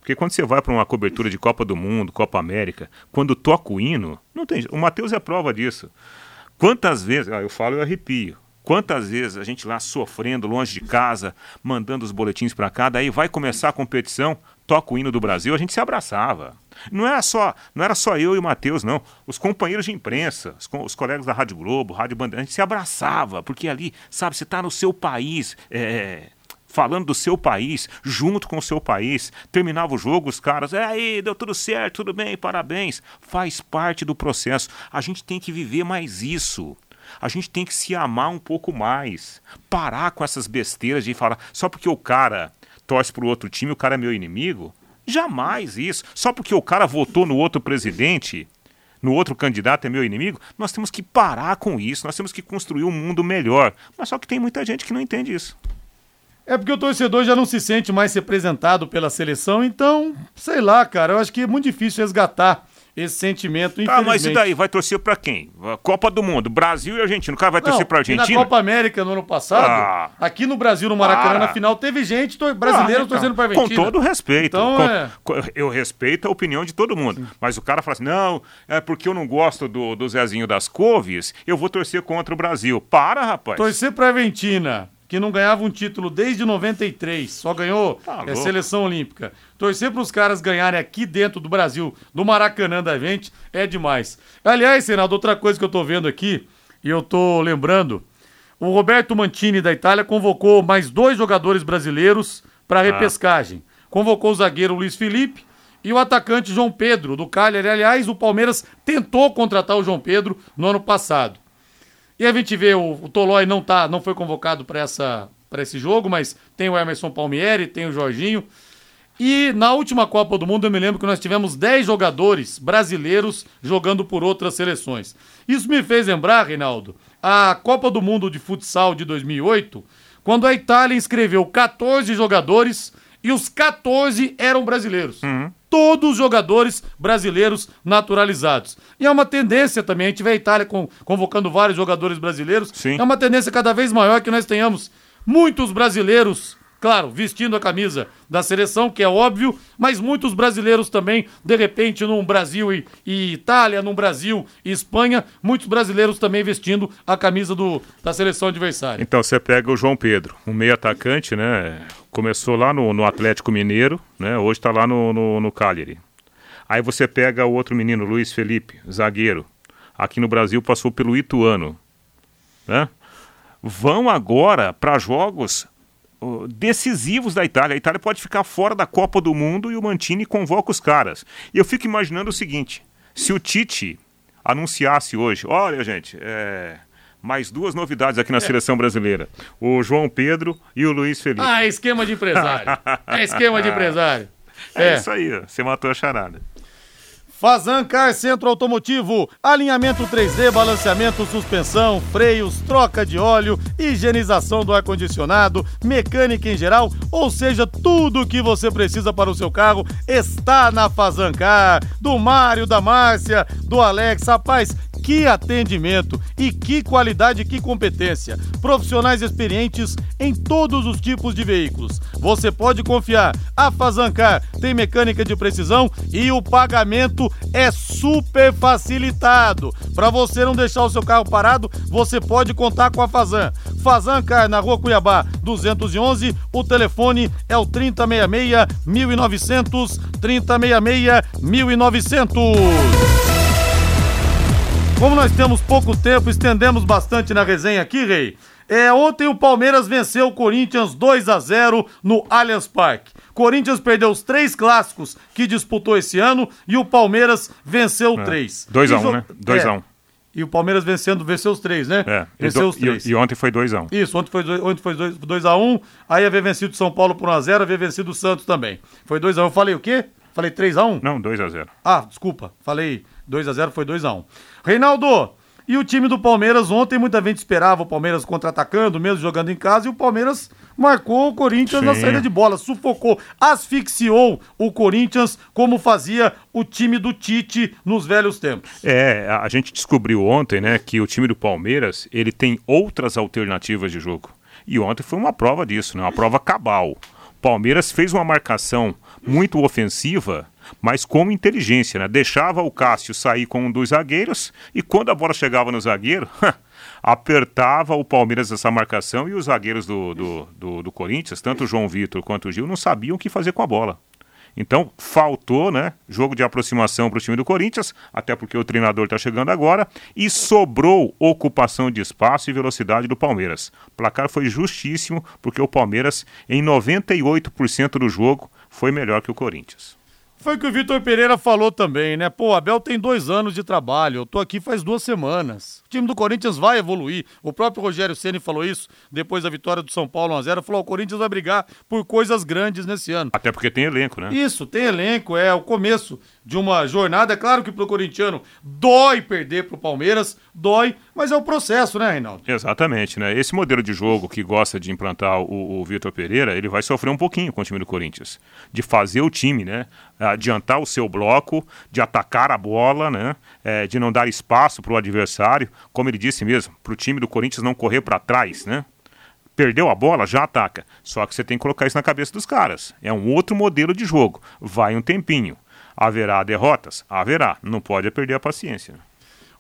Porque quando você vai para uma cobertura de Copa do Mundo, Copa América, quando toca o hino, não tem. O Matheus é prova disso. Quantas vezes, ah, eu falo e arrepio. Quantas vezes a gente lá sofrendo, longe de casa, mandando os boletins para cá, daí vai começar a competição, toca o hino do Brasil, a gente se abraçava. Não era só, não era só eu e o Matheus, não. Os companheiros de imprensa, os, os, colegas da Rádio Globo, Rádio Bandeira, a gente se abraçava, porque ali, sabe, você está no seu país, é, falando do seu país, junto com o seu país. Terminava o jogo, os caras, é aí, deu tudo certo, tudo bem, parabéns. Faz parte do processo. A gente tem que viver mais isso. A gente tem que se amar um pouco mais. Parar com essas besteiras de falar só porque o cara torce para o outro time, o cara é meu inimigo. Jamais isso. Só porque o cara votou no outro presidente, no outro candidato é meu inimigo, nós temos que parar com isso. Nós temos que construir um mundo melhor. Mas só que tem muita gente que não entende isso. É porque o torcedor já não se sente mais representado pela seleção, então, sei lá, cara, eu acho que é muito difícil resgatar esse sentimento, Tá, mas e daí? Vai torcer pra quem? Copa do Mundo, Brasil e Argentina. O cara vai torcer não, pra Argentina? na Copa América no ano passado, ah, aqui no Brasil, no Maracanã, na final, teve gente brasileiro ah, então, torcendo pra Argentina. Com todo respeito. Então, com, é... Eu respeito a opinião de todo mundo. Sim. Mas o cara fala assim, não, é porque eu não gosto do, do Zezinho das Couves, eu vou torcer contra o Brasil. Para, rapaz. Torcer pra Argentina que não ganhava um título desde 93, só ganhou tá é, seleção olímpica. Torcer para os caras ganharem aqui dentro do Brasil, do Maracanã da gente, é demais. Aliás, Senado, outra coisa que eu tô vendo aqui, e eu tô lembrando, o Roberto Mantini da Itália convocou mais dois jogadores brasileiros para ah. repescagem. Convocou o zagueiro Luiz Felipe e o atacante João Pedro, do Cagliari. Aliás, o Palmeiras tentou contratar o João Pedro no ano passado. E a gente vê o, o Tolói não tá, não foi convocado para essa para esse jogo, mas tem o Emerson Palmieri, tem o Jorginho. E na última Copa do Mundo eu me lembro que nós tivemos 10 jogadores brasileiros jogando por outras seleções. Isso me fez lembrar, Reinaldo, a Copa do Mundo de futsal de 2008, quando a Itália inscreveu 14 jogadores e os 14 eram brasileiros. Uhum todos os jogadores brasileiros naturalizados. E é uma tendência também, a gente vê a Itália com, convocando vários jogadores brasileiros. Sim. É uma tendência cada vez maior que nós tenhamos muitos brasileiros, claro, vestindo a camisa da seleção, que é óbvio, mas muitos brasileiros também, de repente, num Brasil e, e Itália, num Brasil e Espanha, muitos brasileiros também vestindo a camisa do, da seleção adversária. Então você pega o João Pedro, um meio atacante, né? Começou lá no, no Atlético Mineiro, né? Hoje está lá no, no, no Cagliari. Aí você pega o outro menino, Luiz Felipe, zagueiro. Aqui no Brasil passou pelo Ituano. Né? Vão agora para jogos decisivos da Itália. A Itália pode ficar fora da Copa do Mundo e o Mantini convoca os caras. E eu fico imaginando o seguinte: se o Tite anunciasse hoje, olha, gente, é, mais duas novidades aqui na é. seleção brasileira: o João Pedro e o Luiz Felipe. Ah, esquema de empresário. é esquema de [laughs] empresário. É, é isso aí, você matou a charada. Fazan Car Centro Automotivo, alinhamento 3D, balanceamento, suspensão, freios, troca de óleo, higienização do ar-condicionado, mecânica em geral, ou seja, tudo o que você precisa para o seu carro está na Fazan Car. Do Mário, da Márcia, do Alex, rapaz, que atendimento e que qualidade, que competência. Profissionais experientes em todos os tipos de veículos. Você pode confiar. A Fazancar tem mecânica de precisão e o pagamento é super facilitado. Para você não deixar o seu carro parado, você pode contar com a Fazan. Fazancar na Rua Cuiabá, 211. O telefone é o 3066 1900 3066 1900. Como nós temos pouco tempo, estendemos bastante na resenha aqui, Rei. É, ontem o Palmeiras venceu o Corinthians 2 a 0 no Allianz Parque. Corinthians perdeu os três clássicos que disputou esse ano e o Palmeiras venceu É. três. 2 a E 1 jo- né? 2 a É. 1 E o Palmeiras vencendo, venceu os três, né? É, Venceu do- os três. e, e ontem foi 2 a 1 Isso, ontem foi 2x1, ontem foi 2, 2 a 1, aí havia vencido o São Paulo por 1x0, havia vencido o Santos também. Foi 2x1. Eu falei o quê? Falei 3x1? Não, 2 a 0 Ah, desculpa. Falei 2x0, foi 2x1. Reinaldo, e o time do Palmeiras ontem, muita gente esperava o Palmeiras contra-atacando, mesmo jogando em casa, e o Palmeiras marcou o Corinthians na Sim. saída de bola, sufocou, asfixiou o Corinthians, como fazia o time do Tite nos velhos tempos. É, a a gente descobriu ontem, né, que o time do Palmeiras, ele tem outras alternativas de jogo. E ontem foi uma prova disso, né, uma prova cabal. Palmeiras fez uma marcação muito ofensiva, mas com inteligência, né? Deixava o Cássio sair com um dos zagueiros e quando a bola chegava no zagueiro, [laughs] apertava o Palmeiras essa marcação e os zagueiros do, do, do, do Corinthians, tanto o João Vitor quanto o Gil, não sabiam o que fazer com a bola. Então, faltou, né? Jogo de aproximação para o time do Corinthians, até porque o treinador está chegando agora, e sobrou ocupação de espaço e velocidade do Palmeiras. O placar foi justíssimo, porque o Palmeiras, em 98% do jogo, foi melhor que o Corinthians. Foi o que o Vitor Pereira falou também, né? Pô, o Abel tem dois anos de trabalho, eu tô aqui faz duas semanas. O time do Corinthians vai evoluir. O próprio Rogério Ceni falou isso depois da vitória do São Paulo 1x0. Falou: o Corinthians vai brigar por coisas grandes nesse ano. Até porque tem elenco, né? Isso, tem elenco, é o começo de uma jornada. É claro que pro corintiano dói perder pro Palmeiras, dói, mas é o processo, né, Reinaldo? Exatamente, né? Esse modelo de jogo que gosta de implantar o, o Vitor Pereira, ele vai sofrer um pouquinho com o time do Corinthians. De fazer o time, né? Adiantar o seu bloco, de atacar a bola, né? É, de não dar espaço para o adversário, como ele disse mesmo, para o time do Corinthians não correr para trás, né? Perdeu a bola, já ataca. Só que você tem que colocar isso na cabeça dos caras. É um outro modelo de jogo. Vai um tempinho. Haverá derrotas? Haverá. Não pode é perder a paciência.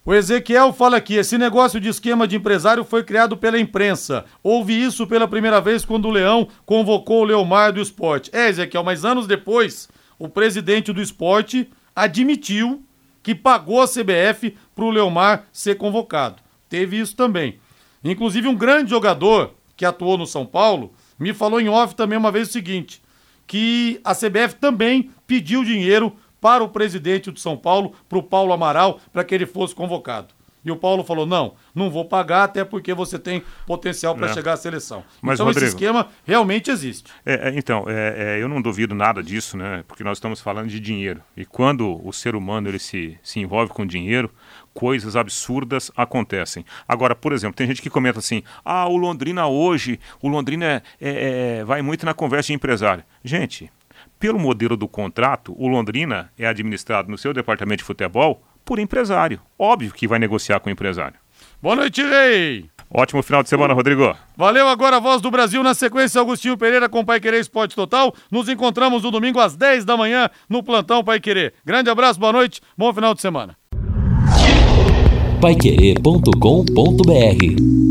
O Ezequiel fala aqui: esse negócio de esquema de empresário foi criado pela imprensa. Houve isso pela primeira vez quando o Leão convocou o Leomar do esporte. É, Ezequiel, mas anos depois, o presidente do esporte admitiu que pagou a CBF para o Leomar ser convocado. Teve isso também. Inclusive, um grande jogador que atuou no São Paulo me falou em off também uma vez o seguinte: que a CBF também pediu dinheiro para o presidente do São Paulo, para o Paulo Amaral, para que ele fosse convocado. E o Paulo falou: não, não vou pagar, até porque você tem potencial para É. chegar à seleção. Mas, então Rodrigo- esse esquema realmente existe. É, é, então, é, é, eu não duvido nada disso, né? Porque nós estamos falando de dinheiro. E quando o ser humano ele se, se envolve com dinheiro, coisas absurdas acontecem. Agora, por exemplo, tem gente que comenta assim: ah, o Londrina hoje, o Londrina é- vai muito na conversa de empresário. Gente, pelo modelo do contrato, o Londrina é administrado no seu departamento de futebol por empresário. Óbvio que vai negociar com o empresário. Boa noite, Rei! Ótimo final de semana, Rodrigo. Valeu agora a voz do Brasil na sequência Agostinho Pereira com Pai Querer Esporte Total. Nos encontramos no domingo às 10 da manhã no plantão Pai Querer. Grande abraço, boa noite, bom final de semana. Paiquerê.com.br